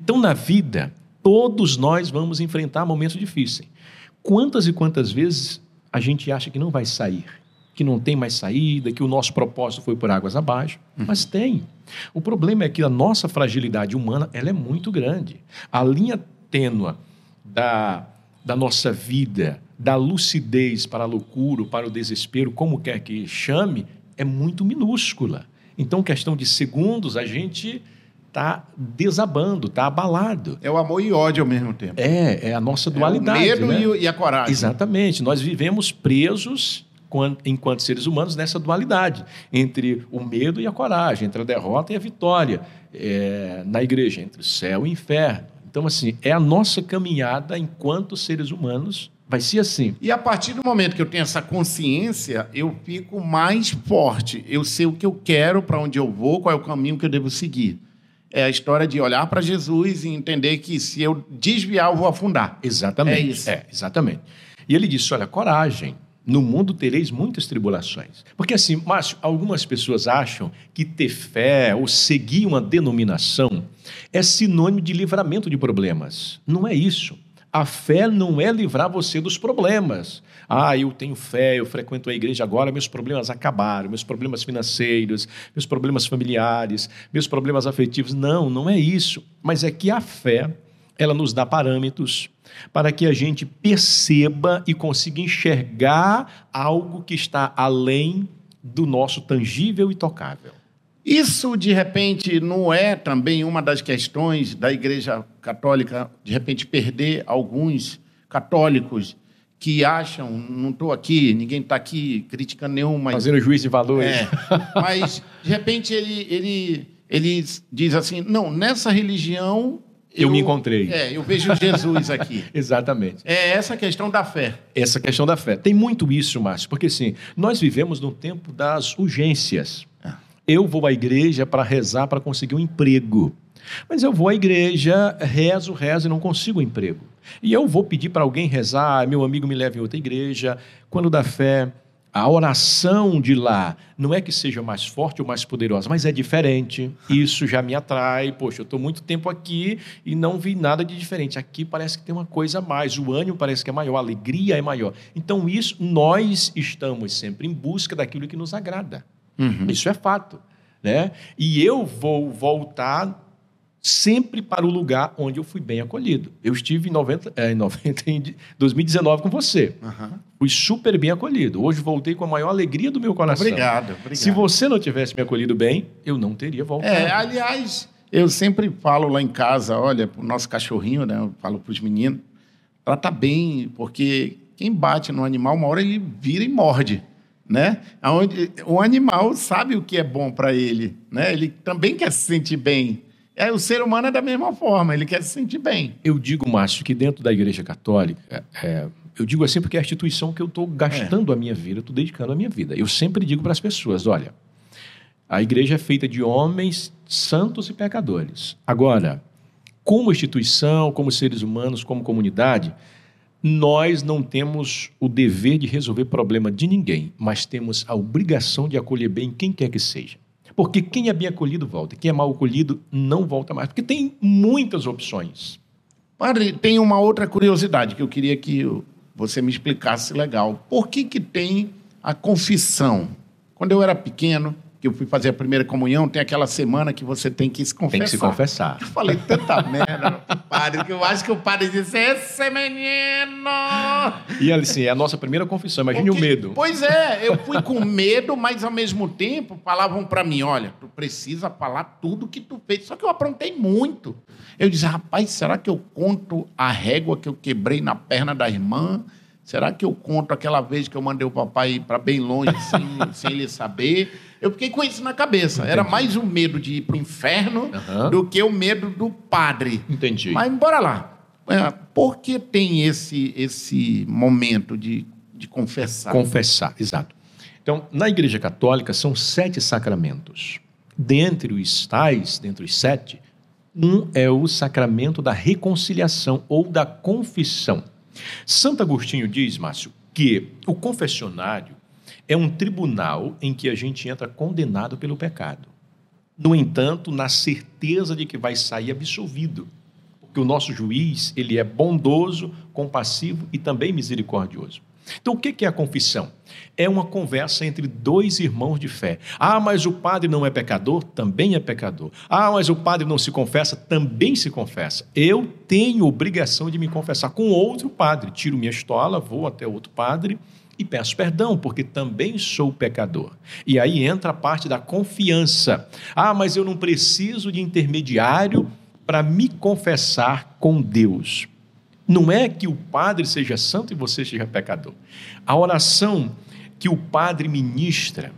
Então, na vida, todos nós vamos enfrentar momentos difíceis. Quantas e quantas vezes a gente acha que não vai sair, que não tem mais saída, que o nosso propósito foi por águas abaixo, uhum. mas tem. O problema é que a nossa fragilidade humana ela é muito grande. A linha tênua da, da nossa vida, da lucidez para a loucura, para o desespero, como quer que chame, é muito minúscula. Então, questão de segundos, a gente está desabando, está abalado. É o amor e ódio ao mesmo tempo. É, é a nossa dualidade. É o medo né? e a coragem. Exatamente. Nós vivemos presos enquanto seres humanos nessa dualidade entre o medo e a coragem, entre a derrota e a vitória é, na igreja, entre o céu e o inferno. Então, assim, é a nossa caminhada enquanto seres humanos Vai ser assim. E a partir do momento que eu tenho essa consciência, eu fico mais forte. Eu sei o que eu quero, para onde eu vou, qual é o caminho que eu devo seguir. É a história de olhar para Jesus e entender que se eu desviar, eu vou afundar. Exatamente. É isso. É, exatamente. E ele disse: olha, coragem. No mundo tereis muitas tribulações. Porque assim, Márcio, algumas pessoas acham que ter fé ou seguir uma denominação é sinônimo de livramento de problemas. Não é isso. A fé não é livrar você dos problemas. Ah, eu tenho fé, eu frequento a igreja agora, meus problemas acabaram, meus problemas financeiros, meus problemas familiares, meus problemas afetivos. Não, não é isso. Mas é que a fé, ela nos dá parâmetros, para que a gente perceba e consiga enxergar algo que está além do nosso tangível e tocável. Isso, de repente, não é também uma das questões da Igreja Católica, de repente, perder alguns católicos que acham, não estou aqui, ninguém está aqui criticando nenhum, mas... Fazendo juízo de valores. É, mas, de repente, ele, ele, ele diz assim, não, nessa religião eu, eu, me encontrei. É, eu vejo Jesus aqui. [laughs] Exatamente. É essa questão da fé. Essa questão da fé. Tem muito isso, Márcio, porque assim, nós vivemos no tempo das urgências. É. Eu vou à igreja para rezar para conseguir um emprego. Mas eu vou à igreja, rezo, rezo e não consigo um emprego. E eu vou pedir para alguém rezar, meu amigo me leva em outra igreja. Quando dá fé, a oração de lá não é que seja mais forte ou mais poderosa, mas é diferente. Isso já me atrai. Poxa, eu estou muito tempo aqui e não vi nada de diferente. Aqui parece que tem uma coisa a mais. O ânimo parece que é maior, a alegria é maior. Então, isso, nós estamos sempre em busca daquilo que nos agrada. Uhum. Isso é fato. Né? E eu vou voltar sempre para o lugar onde eu fui bem acolhido. Eu estive em, 90, é, em, 90, em 2019 com você. Uhum. Fui super bem acolhido. Hoje voltei com a maior alegria do meu coração. Obrigado, obrigado. Se você não tivesse me acolhido bem, eu não teria voltado. É, aliás, eu sempre falo lá em casa, olha, o nosso cachorrinho, né? Eu falo para os meninos, trata bem, porque quem bate no animal, uma hora ele vira e morde né? Onde o animal sabe o que é bom para ele, né? Ele também quer se sentir bem. É, o ser humano é da mesma forma, ele quer se sentir bem. Eu digo, Márcio, que dentro da Igreja Católica, é, é eu digo assim porque é a instituição que eu estou gastando é. a minha vida, estou dedicando a minha vida. Eu sempre digo para as pessoas: olha, a igreja é feita de homens santos e pecadores. Agora, como instituição, como seres humanos, como comunidade, nós não temos o dever de resolver problema de ninguém, mas temos a obrigação de acolher bem quem quer que seja. Porque quem é bem acolhido volta, quem é mal acolhido não volta mais, porque tem muitas opções. Padre, tem uma outra curiosidade que eu queria que você me explicasse legal. Por que, que tem a confissão? Quando eu era pequeno, que eu fui fazer a primeira comunhão, tem aquela semana que você tem que se confessar. Tem que se confessar. Eu falei tanta merda pro padre, que eu acho que o padre disse, esse menino... E assim, é a nossa primeira confissão. Imagine Porque- o medo. Pois é, eu fui com medo, mas ao mesmo tempo falavam pra mim, olha, tu precisa falar tudo que tu fez. Só que eu aprontei muito. Eu disse, rapaz, será que eu conto a régua que eu quebrei na perna da irmã? Será que eu conto aquela vez que eu mandei o papai ir para bem longe [laughs] sem, sem ele saber? Eu fiquei com isso na cabeça. Era mais o medo de ir pro inferno Aham. do que o medo do padre. Entendi. Mas bora lá. É, por que tem esse, esse momento de, de confessar? Confessar, exato. Então, na Igreja Católica são sete sacramentos. Dentre os tais, dentre os sete, um é o sacramento da reconciliação ou da confissão. Santo Agostinho diz, Márcio, que o confessionário é um tribunal em que a gente entra condenado pelo pecado. No entanto, na certeza de que vai sair absolvido. Porque o nosso juiz, ele é bondoso, compassivo e também misericordioso. Então, o que é a confissão? É uma conversa entre dois irmãos de fé. Ah, mas o padre não é pecador? Também é pecador. Ah, mas o padre não se confessa? Também se confessa. Eu tenho obrigação de me confessar com outro padre. Tiro minha estola, vou até outro padre e peço perdão, porque também sou pecador. E aí entra a parte da confiança. Ah, mas eu não preciso de intermediário para me confessar com Deus. Não é que o padre seja santo e você seja pecador. A oração que o padre ministra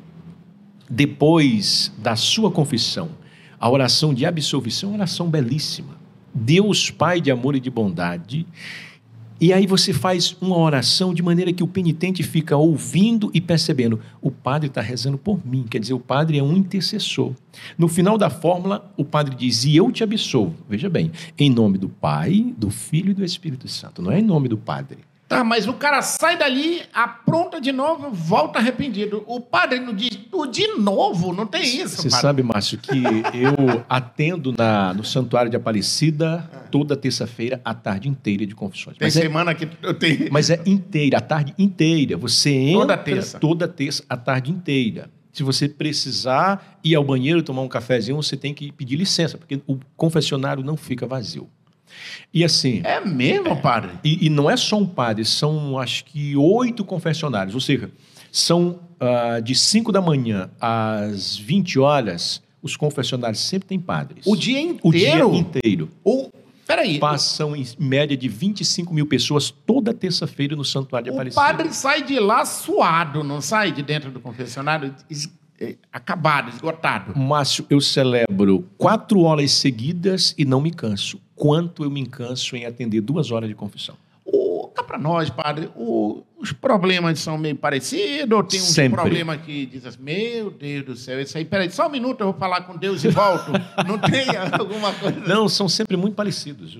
depois da sua confissão, a oração de absolvição é uma oração belíssima. Deus Pai de amor e de bondade. E aí você faz uma oração de maneira que o penitente fica ouvindo e percebendo. O padre está rezando por mim, quer dizer, o padre é um intercessor. No final da fórmula, o padre diz: E eu te absolvo. Veja bem, em nome do Pai, do Filho e do Espírito Santo, não é em nome do padre. Tá, mas o cara sai dali, apronta de novo, volta arrependido. O padre não diz tu de novo, não tem isso, Você padre. sabe, Márcio, que [laughs] eu atendo na, no Santuário de Aparecida toda terça-feira a tarde inteira de confissões. Tem Mas é, semana que eu tenho. mas é inteira, a tarde inteira. Você entra Toda terça. toda terça, a tarde inteira. Se você precisar ir ao banheiro tomar um cafezinho, você tem que pedir licença, porque o confessionário não fica vazio. E assim, É mesmo, padre? e, e não é só um padre, são acho que oito confessionários, ou seja, são ah, de 5 da manhã às 20 horas, os confessionários sempre têm padres. O dia inteiro? O dia inteiro. O... Peraí, Passam em média de 25 mil pessoas toda terça-feira no Santuário de o Aparecida. padre sai de lá suado, não sai de dentro do confessionário es- acabado, esgotado. Márcio, eu celebro quatro horas seguidas e não me canso. Quanto eu me canso em atender duas horas de confissão? O, cá pra nós, padre, o- os problemas são meio parecidos, ou tem um Sempre. problema que diz assim, meu Deus do céu, isso aí, peraí, só um minuto, eu vou falar com Deus e volto. [laughs] não tem alguma coisa... Não, são sempre muito parecidos.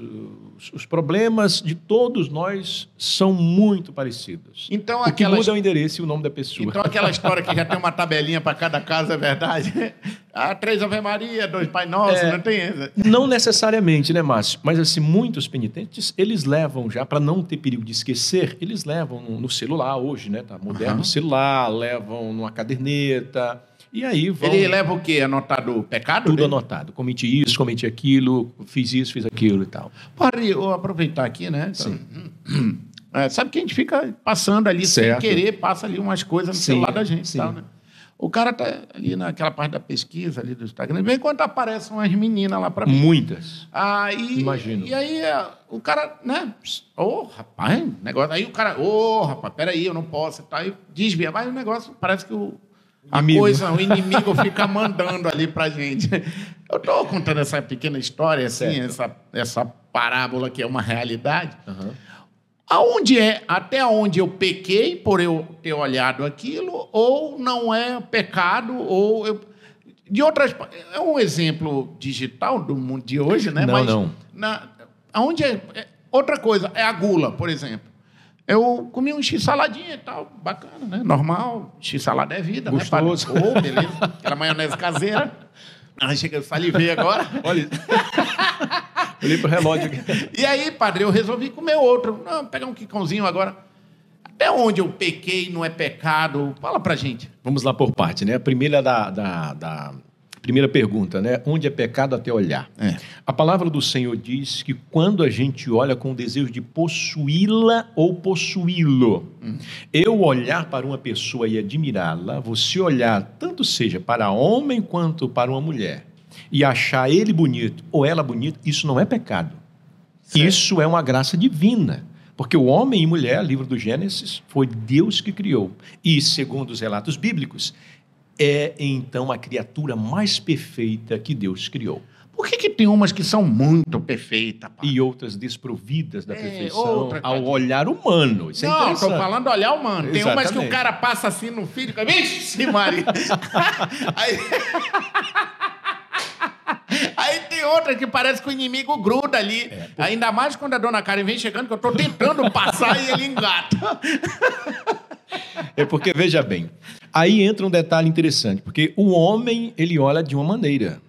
Os, os problemas de todos nós são muito parecidos. Então, o que aquela muda é o endereço e o nome da pessoa. Então, aquela história que já tem uma [laughs] tabelinha para cada casa, é verdade? [laughs] Ah, três Ave Maria, dois Pai Nosso, É. não tem essa. Não necessariamente, né, Márcio? Mas assim, muitos penitentes, eles levam já, para não ter perigo de esquecer, eles levam no, no celular hoje, né? Tá moderno o celular, levam numa caderneta. E aí vão. Ele leva o quê? Anotado o pecado? tudo dele? anotado. Cometi isso, cometi aquilo, fiz isso, fiz aquilo e tal. Eu aproveitar aqui, né? Então, é, sabe que a gente fica passando ali Certo. sem querer, passa ali umas coisas no Sim, celular da gente e sim. tal, né? O cara tá ali naquela parte da pesquisa ali do Instagram, vem quando aparecem umas meninas lá para mim. Muitas. Aí, Imagino. E aí é, o cara, né? Ô, rapaz, negócio. Aí o cara, ô, rapaz, peraí, eu não posso. Tá, aí desvia. Mas o negócio parece que o. A Inimigo. coisa, o inimigo [laughs] fica mandando ali pra gente. Eu tô contando essa pequena história, assim, Certo. essa, essa parábola que é uma realidade. Aham. Aonde é, até onde eu pequei por eu ter olhado aquilo, ou não é pecado, ou eu. De outras. É um exemplo digital do mundo de hoje, né? Não, Mas não. Na, aonde é, é- Outra coisa, é a gula, por exemplo. Eu comi um x-saladinha e tal, bacana, né? Normal, x-salada é vida, Gostoso. né? Ô, beleza. Aquela maionese caseira. [laughs] Aí chega, eu salivei agora. Olha. [laughs] Olhei pro relógio aqui. [laughs] E aí, padre, eu resolvi comer outro. Não, pegar um quicãozinho agora. Até onde eu pequei não é pecado? Fala pra gente. Vamos lá por parte, né? A primeira da, da, da- primeira pergunta, né? Onde é pecado até olhar? É. A palavra do Senhor diz que quando a gente olha com o desejo de possuí-la ou possuí-lo, eu olhar para uma pessoa e admirá-la, você olhar tanto seja para homem quanto para uma mulher e achar ele bonito ou ela bonita, isso não é pecado. Certo. Isso é uma graça divina. Porque o homem e mulher, livro do Gênesis, foi Deus que criou. E, segundo os relatos bíblicos, é então a criatura mais perfeita que Deus criou. Por que, que tem umas que são muito perfeitas, pai? E outras desprovidas da É, perfeição outra, ao olhar humano. Isso é não, tô interessante. falando olhar humano. Tem umas que o cara passa assim no filho, fica, vixe, Maria. [laughs] [laughs] Aí... Outra que parece que o inimigo gruda ali. É, Ainda mais quando a dona Karen vem chegando, que eu tô tentando passar e ele engata. É porque, veja bem, aí entra um detalhe interessante, porque o homem, ele olha de uma maneira,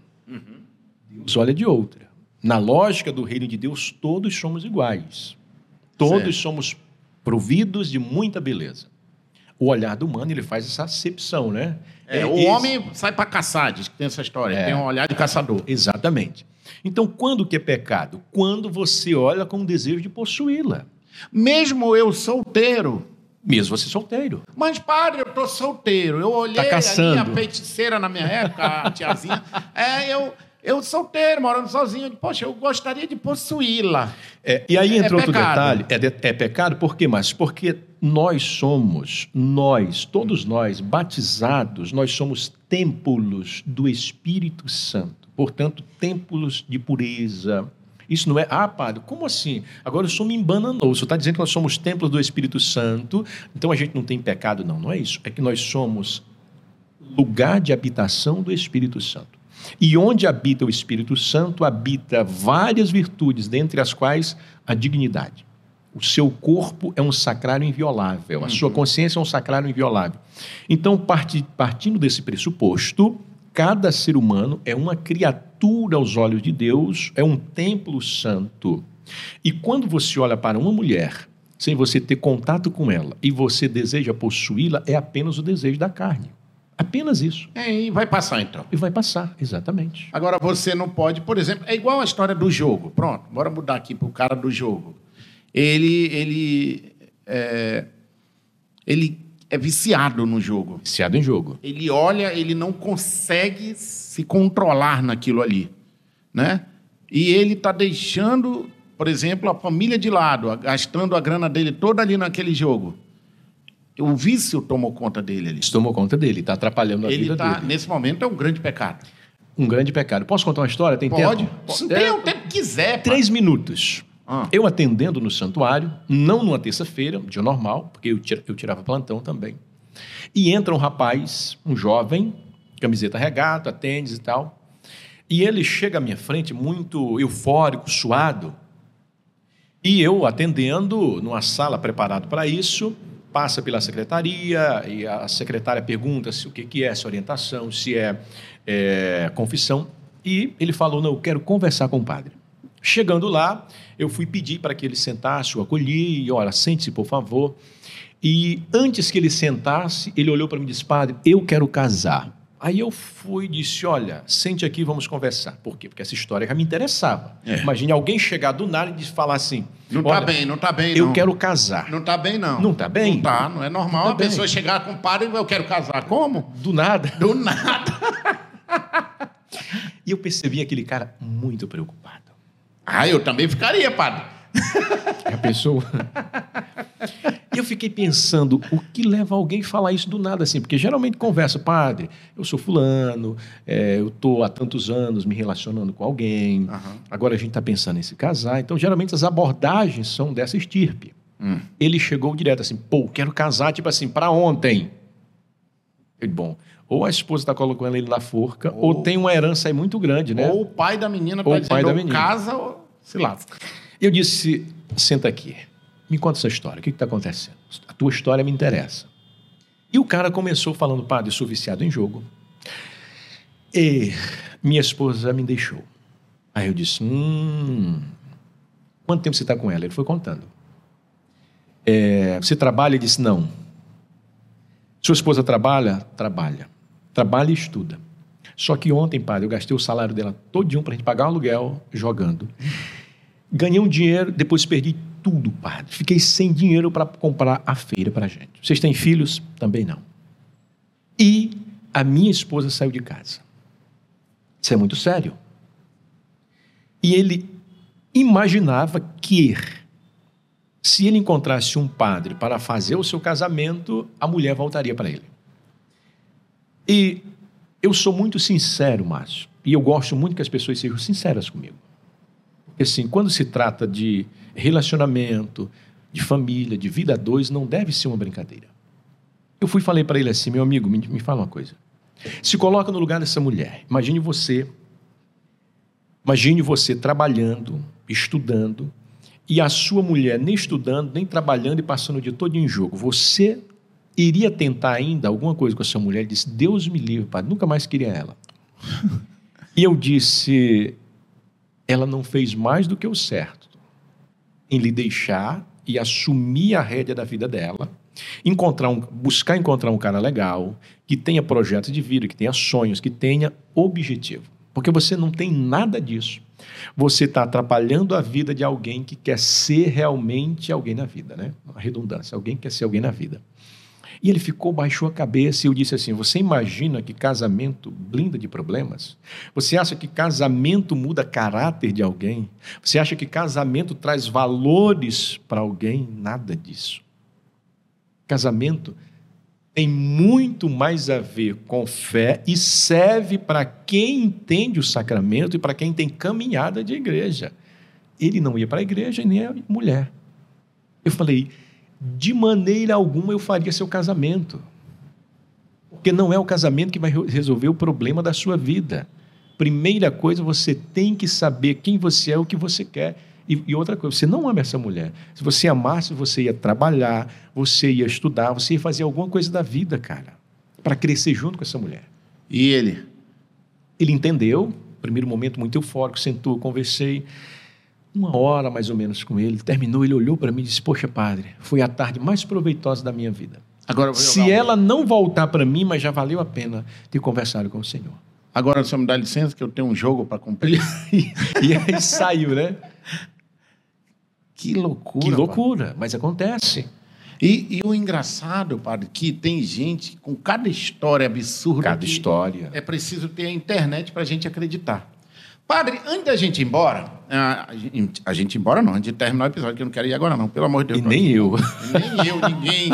Deus olha de outra. Na lógica do reino de Deus, todos somos iguais. Todos Certo. somos providos de muita beleza. O olhar do humano, ele faz essa acepção, né? É, o esse- homem sai pra caçar, diz que tem essa história. É. Tem um olhar de caçador. Exatamente. Então, quando que é pecado? Quando você olha com o desejo de possuí-la. Mesmo eu solteiro. Mesmo você solteiro. Mas, padre, eu tô solteiro. Eu olhei Tá caçando. ali a feiticeira na minha época, a [laughs] tiazinha. É, eu, eu solteiro, morando sozinho. Poxa, eu gostaria de possuí-la. É, e aí É entra outro pecado. detalhe. É, de- é pecado por quê? Mas porque nós somos, nós, todos nós, batizados, nós somos templos do Espírito Santo. Portanto, templos de pureza. Isso não é, ah, padre, como assim? Agora o senhor me embananou. O senhor está dizendo que nós somos templos do Espírito Santo, então a gente não tem pecado. Não, não é isso. É que nós somos lugar de habitação do Espírito Santo. E onde habita o Espírito Santo, habita várias virtudes, dentre as quais a dignidade. O seu corpo é um sacrário inviolável, a sua consciência é um sacrário inviolável. Então, parti- partindo desse pressuposto, cada ser humano é uma criatura aos olhos de Deus, é um templo santo. E quando você olha para uma mulher, sem você ter contato com ela, e você deseja possuí-la, é apenas o desejo da carne. Apenas isso. É, e vai passar então. E vai passar, exatamente. Agora você não pode, por exemplo, é igual a história do jogo. Pronto, bora mudar aqui pro cara do jogo. Ele, ele, é, ele é viciado no jogo. Viciado em jogo. Ele olha, ele não consegue se controlar naquilo ali, né? E ele está deixando, por exemplo, a família de lado, gastando a grana dele toda ali naquele jogo. O vício tomou conta dele ali. Isso tomou conta dele, está atrapalhando a Ele vida tá, dele. nesse momento, é um grande pecado. Um grande pecado. Posso contar uma história? Tem Pode? tempo? Pode. É, Tem o tempo que quiser. Três minutos. Ah. Eu atendendo no santuário, não numa terça-feira, dia normal, porque eu tira- eu tirava plantão também. E entra um rapaz, um jovem, camiseta regata, tênis e tal. E ele chega à minha frente muito eufórico, suado. E eu atendendo numa sala preparada para isso, passa pela secretaria e a secretária pergunta se o que que é essa orientação, se é, é, confissão. E ele falou: Não, eu quero conversar com o padre. Chegando lá, eu fui pedir para que ele sentasse, o acolhi, e olha, sente-se, por favor. E antes que ele sentasse, ele olhou para mim e disse: Padre, eu quero casar. Aí eu fui e disse: Olha, sente aqui, vamos conversar. Por quê? Porque essa história já me interessava. É. Imagine alguém chegar do nada e falar assim: Não "Olha, tá bem, não tá bem, Eu não. quero casar. Não tá bem, não. Não tá bem? Não tá, não é normal Não tá a pessoa bem. chegar com o padre e eu quero casar. Como? Do nada. Do nada. [laughs] E eu percebi aquele cara muito preocupado. Ah, eu também ficaria, padre. A pessoa. E eu fiquei pensando, o que leva alguém a falar isso do nada assim? Porque geralmente conversa, padre, eu sou fulano, é, eu estou há tantos anos me relacionando com alguém, Aham. agora a gente está pensando em se casar. Então, geralmente as abordagens são dessa estirpe. Hum. Ele chegou direto assim, pô, quero casar, tipo assim, para ontem. Eu, bom, ou a esposa está colocando ele na forca, ou... Ou- tem uma herança aí muito grande, né? Ou o pai da menina Ou tá o dizendo, pai da ou menina. casa ou se lasca. Eu disse: senta aqui, me conta essa história, o que está acontecendo? A tua história me interessa. E o cara começou falando: padre, sou viciado em jogo. E minha esposa me deixou. Aí eu disse: hum, quanto tempo você está com ela? Ele foi contando. É, você trabalha? Ele disse: Não. Sua esposa trabalha? Trabalha. Trabalha e estuda. Só que ontem, padre, eu gastei o salário dela todinho para a gente pagar o aluguel jogando. Ganhei um dinheiro, depois perdi tudo, padre. Fiquei sem dinheiro para comprar a feira para a gente. Vocês têm filhos? Também não. E a minha esposa saiu de casa. Isso é muito sério. E ele imaginava que, se ele encontrasse um padre para fazer o seu casamento, a mulher voltaria para ele. E eu sou muito sincero, Márcio, e eu gosto muito que as pessoas sejam sinceras comigo. Porque, assim, quando se trata de relacionamento, de família, de vida a dois, não deve ser uma brincadeira. Eu fui falei para ele assim, meu amigo, me, me fala uma coisa. Se coloca no lugar dessa mulher. Imagine você, imagine você trabalhando, estudando, e a sua mulher nem estudando, nem trabalhando e passando o dia todo em jogo. Você iria tentar ainda alguma coisa com a sua mulher? Ele disse: Deus me livre, pai, nunca mais queria ela. e eu disse: ela não fez mais do que o certo em lhe deixar e assumir a rédea da vida dela, encontrar um, buscar encontrar um cara legal, que tenha projetos de vida, que tenha sonhos, que tenha objetivo. Porque você não tem nada disso. Você está atrapalhando a vida de alguém que quer ser realmente alguém na vida, né? Uma redundância, alguém que quer ser alguém na vida. E ele ficou, baixou a cabeça e eu disse assim: Você imagina que casamento blinda de problemas? Você acha que casamento muda caráter de alguém? Você acha que casamento traz valores para alguém? Nada disso. Casamento tem muito mais a ver com fé e serve para quem entende o sacramento e para quem tem caminhada de igreja. Ele não ia para a igreja e nem a mulher. Eu falei, de maneira alguma eu faria seu casamento. Porque não é o casamento que vai resolver o problema da sua vida. Primeira coisa, você tem que saber quem você é, o que você quer. E, e, outra coisa, você não ama essa mulher. Se você amasse, você ia trabalhar, você ia estudar, você ia fazer alguma coisa da vida, cara, para crescer junto com essa mulher. E ele? Ele entendeu, primeiro momento muito eufórico, sentou, conversei uma hora mais ou menos com ele. Terminou, ele olhou para mim e disse: Poxa, padre, foi a tarde mais proveitosa da minha vida. Agora Se ela não voltar para mim, mas já valeu a pena ter conversado com o Senhor. Agora, o senhor me dá licença que eu tenho um jogo para cumprir. [laughs] e aí saiu, né? Que loucura. Que loucura, padre. mas acontece. E, e, o engraçado, padre, que tem gente com cada história absurda. Cada história. É preciso ter a internet para a gente acreditar. Padre, antes da gente ir embora, a gente, a gente ir embora não, antes de terminar o episódio, que eu não quero ir agora não, pelo amor de Deus. E nem eu. nem eu, ninguém.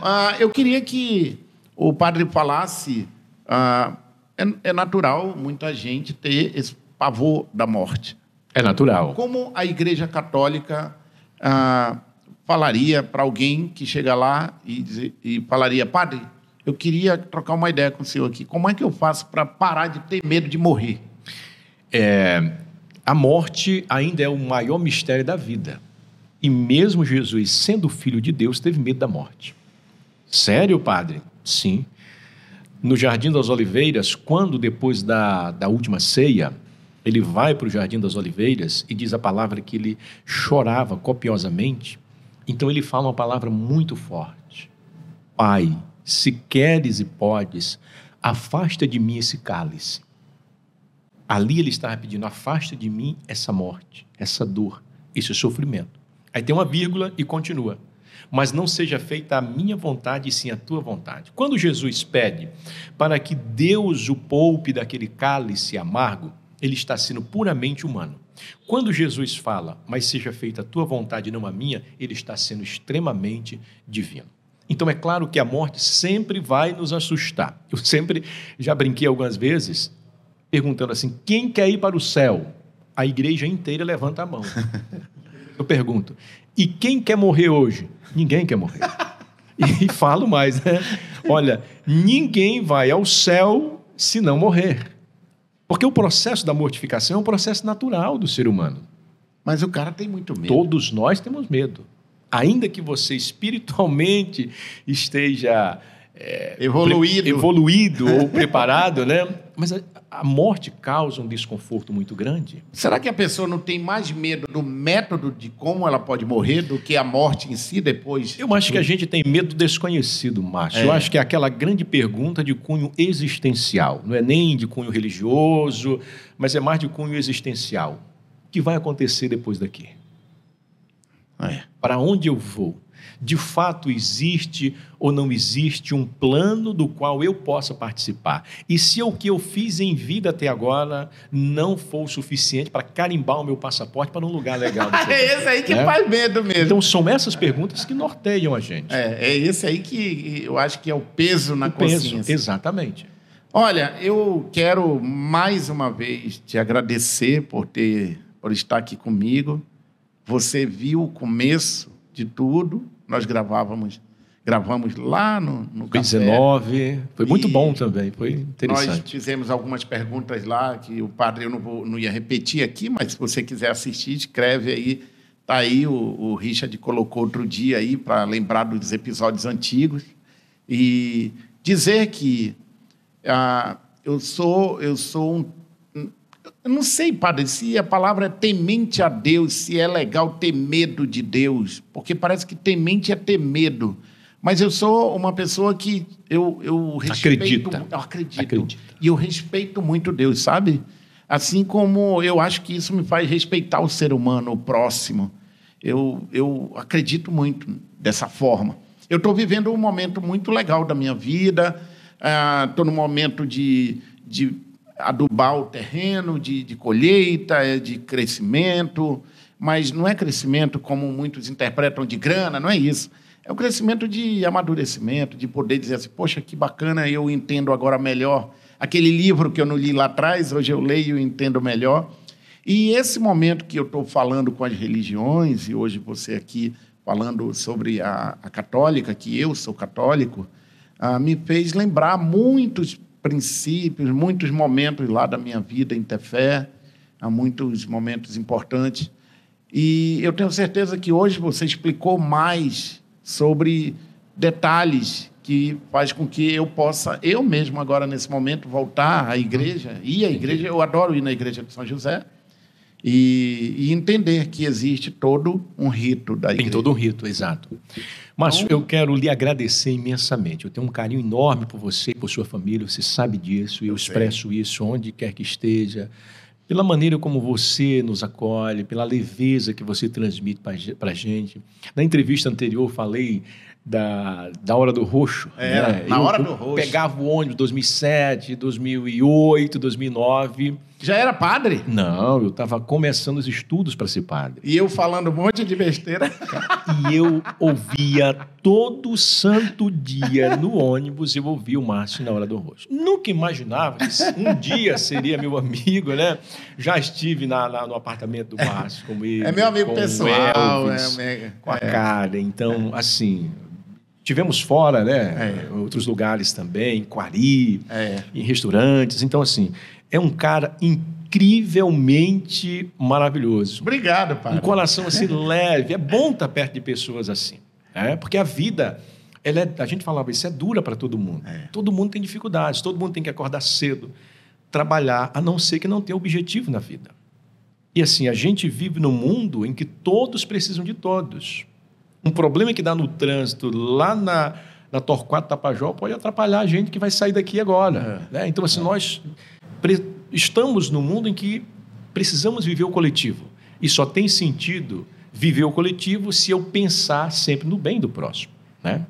uh, [laughs] eu queria que o padre falasse, uh, é, é natural muita gente ter esse pavor da morte. É natural. Como a Igreja Católica uh, falaria para alguém que chega lá e, dizer, e falaria, padre, eu queria trocar uma ideia com o senhor aqui. Como é que eu faço para parar de ter medo de morrer? É, a morte ainda é o maior mistério da vida. E mesmo Jesus, sendo filho de Deus, teve medo da morte. Sério, padre? Sim. No Jardim das Oliveiras, quando depois da, da última ceia, ele vai para o Jardim das Oliveiras e diz a palavra que ele chorava copiosamente, então ele fala uma palavra muito forte: Pai, se queres e podes, afasta de mim esse cálice. Ali ele estava pedindo: afasta de mim essa morte, essa dor, esse sofrimento. Aí tem uma vírgula e continua. Mas não seja feita a minha vontade, e sim a tua vontade. Quando Jesus pede para que Deus o poupe daquele cálice amargo, ele está sendo puramente humano. Quando Jesus fala, mas seja feita a tua vontade, não a minha, ele está sendo extremamente divino. Então é claro que a morte sempre vai nos assustar. Eu sempre já brinquei algumas vezes perguntando assim: quem quer ir para o céu? A igreja inteira levanta a mão. [laughs] Eu pergunto: e quem quer morrer hoje? Ninguém quer morrer. [laughs] E falo mais, né? Olha, ninguém vai ao céu se não morrer. Porque o processo da mortificação é um processo natural do ser humano. Mas o cara tem muito medo. Todos nós temos medo ainda que você espiritualmente esteja Evoluído. pre- evoluído ou preparado, né? Mas a, a morte causa um desconforto muito grande. Será que a pessoa não tem mais medo do método de como ela pode morrer do que a morte em si depois? Eu acho que a gente tem medo do desconhecido, Márcio. É. Eu acho que é aquela grande pergunta de cunho existencial. Não é nem de cunho religioso, mas é mais de cunho existencial. O que vai acontecer depois daqui? É. Para onde eu vou? De fato existe ou não existe um plano do qual eu possa participar? E se o que eu fiz em vida até agora não for o suficiente para carimbar o meu passaporte para um lugar legal? [laughs] É esse aí que É. faz medo mesmo. Então são essas perguntas que norteiam a gente. É, é esse aí que eu acho que é o peso na O peso, consciência. exatamente. Olha, eu quero mais uma vez te agradecer por ter, por estar aqui comigo. Você viu o começo de tudo. Nós gravávamos, gravamos lá no, no Foi café. 19, foi muito bom também, foi Nós interessante. fizemos algumas perguntas lá que o padre eu não, vou, não ia repetir aqui, mas se você quiser assistir, escreve aí. Tá aí o, o Richard colocou outro dia aí para lembrar dos episódios antigos e dizer que ah, eu sou eu sou um eu não sei, padre, se a palavra é temente a Deus, se é legal ter medo de Deus, porque parece que temente é ter medo. Mas eu sou uma pessoa que eu, eu respeito. Acredita. Eu acredito. Acredita. E eu respeito muito Deus, sabe? Assim como eu acho que isso me faz respeitar o ser humano, o próximo. Eu, eu acredito muito dessa forma. Eu estou vivendo um momento muito legal da minha vida, estou num momento de, de adubar o terreno, de, de colheita, eh, de crescimento, mas não é crescimento como muitos interpretam de grana, não é isso. É o crescimento de amadurecimento, de poder dizer assim, poxa, que bacana, eu entendo agora melhor. Aquele livro que eu não li lá atrás, hoje eu leio e entendo melhor. E esse momento que eu estou falando com as religiões, e hoje você aqui falando sobre a, a católica, que eu sou católico, ah, me fez lembrar muitos princípios, muitos momentos lá da minha vida em Tefé, há muitos momentos importantes. E eu tenho certeza que hoje você explicou mais sobre detalhes que faz com que eu possa, eu mesmo agora nesse momento, voltar à igreja, ir à igreja, eu adoro ir na igreja de São José, e, e entender que existe todo um rito da igreja. Tem todo um rito, exato. Márcio, eu quero lhe agradecer imensamente. Eu tenho um carinho enorme por você e por sua família, você sabe disso, e eu, Eu sei. expresso isso onde quer que esteja. Pela maneira como você nos acolhe, pela leveza que você transmite para a gente. Na entrevista anterior, falei da, da Hora do Roxo. Era, né? na Eu- Hora do Roxo. Pegava o ônibus 2007, 2008, 2009. Já era padre? Não, eu estava começando os estudos para ser padre. E eu falando um monte de besteira. E eu ouvia todo santo dia no ônibus, eu ouvia o Márcio na hora do rosto. Nunca imaginava que um dia seria meu amigo, né? Já estive na, na- no apartamento do Márcio com ele. É meu amigo com o pessoal. Elvis, é, mega. com a Karen. Então, assim, tivemos fora, né? É. Outros lugares também, em Quari, É. em restaurantes. Então, assim, é um cara incrivelmente maravilhoso Obrigado, um padre. coração assim leve. É bom estar perto de pessoas assim. É? Porque a vida, ela é, a gente falava, isso é dura para todo mundo. É. Todo mundo tem dificuldades, todo mundo tem que acordar cedo, trabalhar, a não ser que não tenha objetivo na vida. E assim, a gente vive num mundo em que todos precisam de todos. Um problema que dá no trânsito lá na, na Torquato Tapajó pode atrapalhar a gente que vai sair daqui agora. né? Então, assim, nós pre- estamos num mundo em que precisamos viver o coletivo. E só tem sentido viver o coletivo se eu pensar sempre no bem do próximo. Né?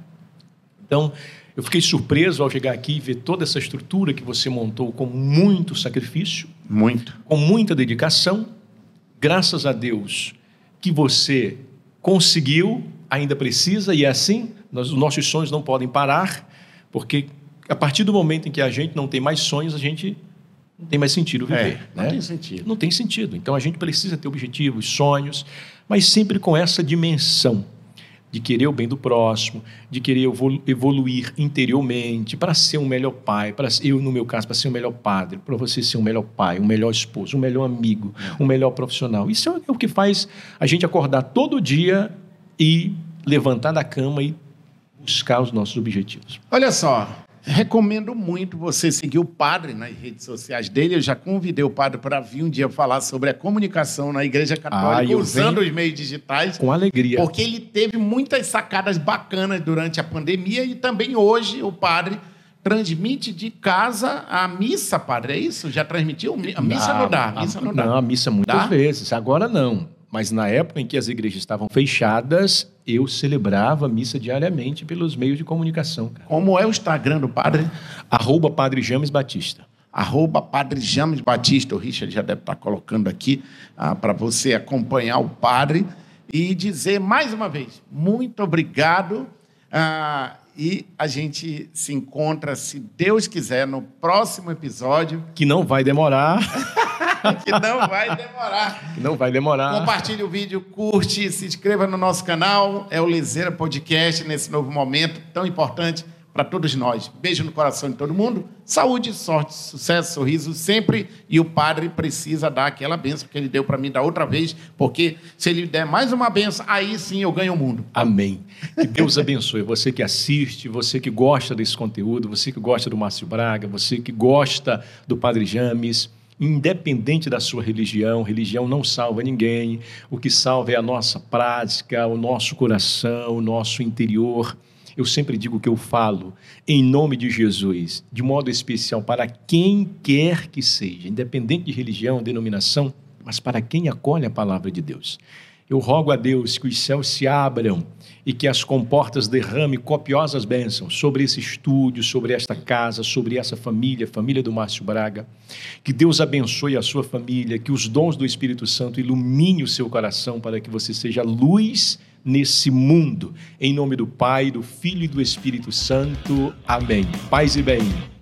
Então, eu fiquei surpreso ao chegar aqui e ver toda essa estrutura que você montou com muito sacrifício, Muito. com muita dedicação. Graças a Deus que você conseguiu, ainda precisa, e é assim, nós, os nossos sonhos não podem parar, porque a partir do momento em que a gente não tem mais sonhos, a gente não tem mais sentido viver. É, não né? tem sentido. Não tem sentido. Então a gente precisa ter objetivos, sonhos, mas sempre com essa dimensão de querer o bem do próximo, de querer evolu- evoluir interiormente para ser um melhor pai, para eu no meu caso para ser um melhor padre, para você ser um melhor pai, um melhor esposo, um melhor amigo, um melhor profissional. Isso é o que faz a gente acordar todo dia e levantar da cama e buscar os nossos objetivos. Olha só, recomendo muito você seguir o padre nas redes sociais dele. Eu já convidei o padre para vir um dia falar sobre a comunicação na Igreja Católica Ah, usando os meios digitais. Com alegria. Porque ele teve muitas sacadas bacanas durante a pandemia e também hoje o padre transmite de casa a missa, padre. É isso? Já transmitiu? A missa não dá. A missa não, dá. Não, a missa muitas Dá? vezes. Agora não. Mas na época em que as igrejas estavam fechadas, eu celebrava a missa diariamente pelos meios de comunicação. cara. Como é o Instagram do padre? Arroba Padre James Batista. Arroba Padre James Batista. O Richard já deve estar colocando aqui para você acompanhar o padre e dizer mais uma vez, muito obrigado. ah, e a gente se encontra, se Deus quiser, no próximo episódio, Que não vai demorar. [laughs] [laughs] que não vai demorar. que não vai demorar. Compartilhe o vídeo, curte, se inscreva no nosso canal. É o Lezeira Podcast nesse novo momento tão importante para todos nós. Beijo no coração de todo mundo. Saúde, sorte, sucesso, sorriso sempre. E o padre precisa dar aquela benção que ele deu para mim da outra vez, porque se ele der mais uma benção, aí sim eu ganho o mundo. Amém. Que Deus abençoe você que assiste, você que gosta desse conteúdo, você que gosta do Márcio Braga, você que gosta do Padre James. Independente da sua religião, religião não salva ninguém. O que salva é a nossa prática, o nosso coração, o nosso interior. Eu sempre digo que eu falo em nome de Jesus, de modo especial para quem quer que seja, independente de religião, denominação, mas para quem acolhe a palavra de Deus. Eu rogo a Deus que os céus se abram e que as comportas derramem copiosas bênçãos sobre esse estúdio, sobre esta casa, sobre essa família, família do Márcio Braga. Que Deus abençoe a sua família, que os dons do Espírito Santo ilumine o seu coração para que você seja luz nesse mundo. Em nome do Pai, do Filho e do Espírito Santo. Amém. Paz e bem.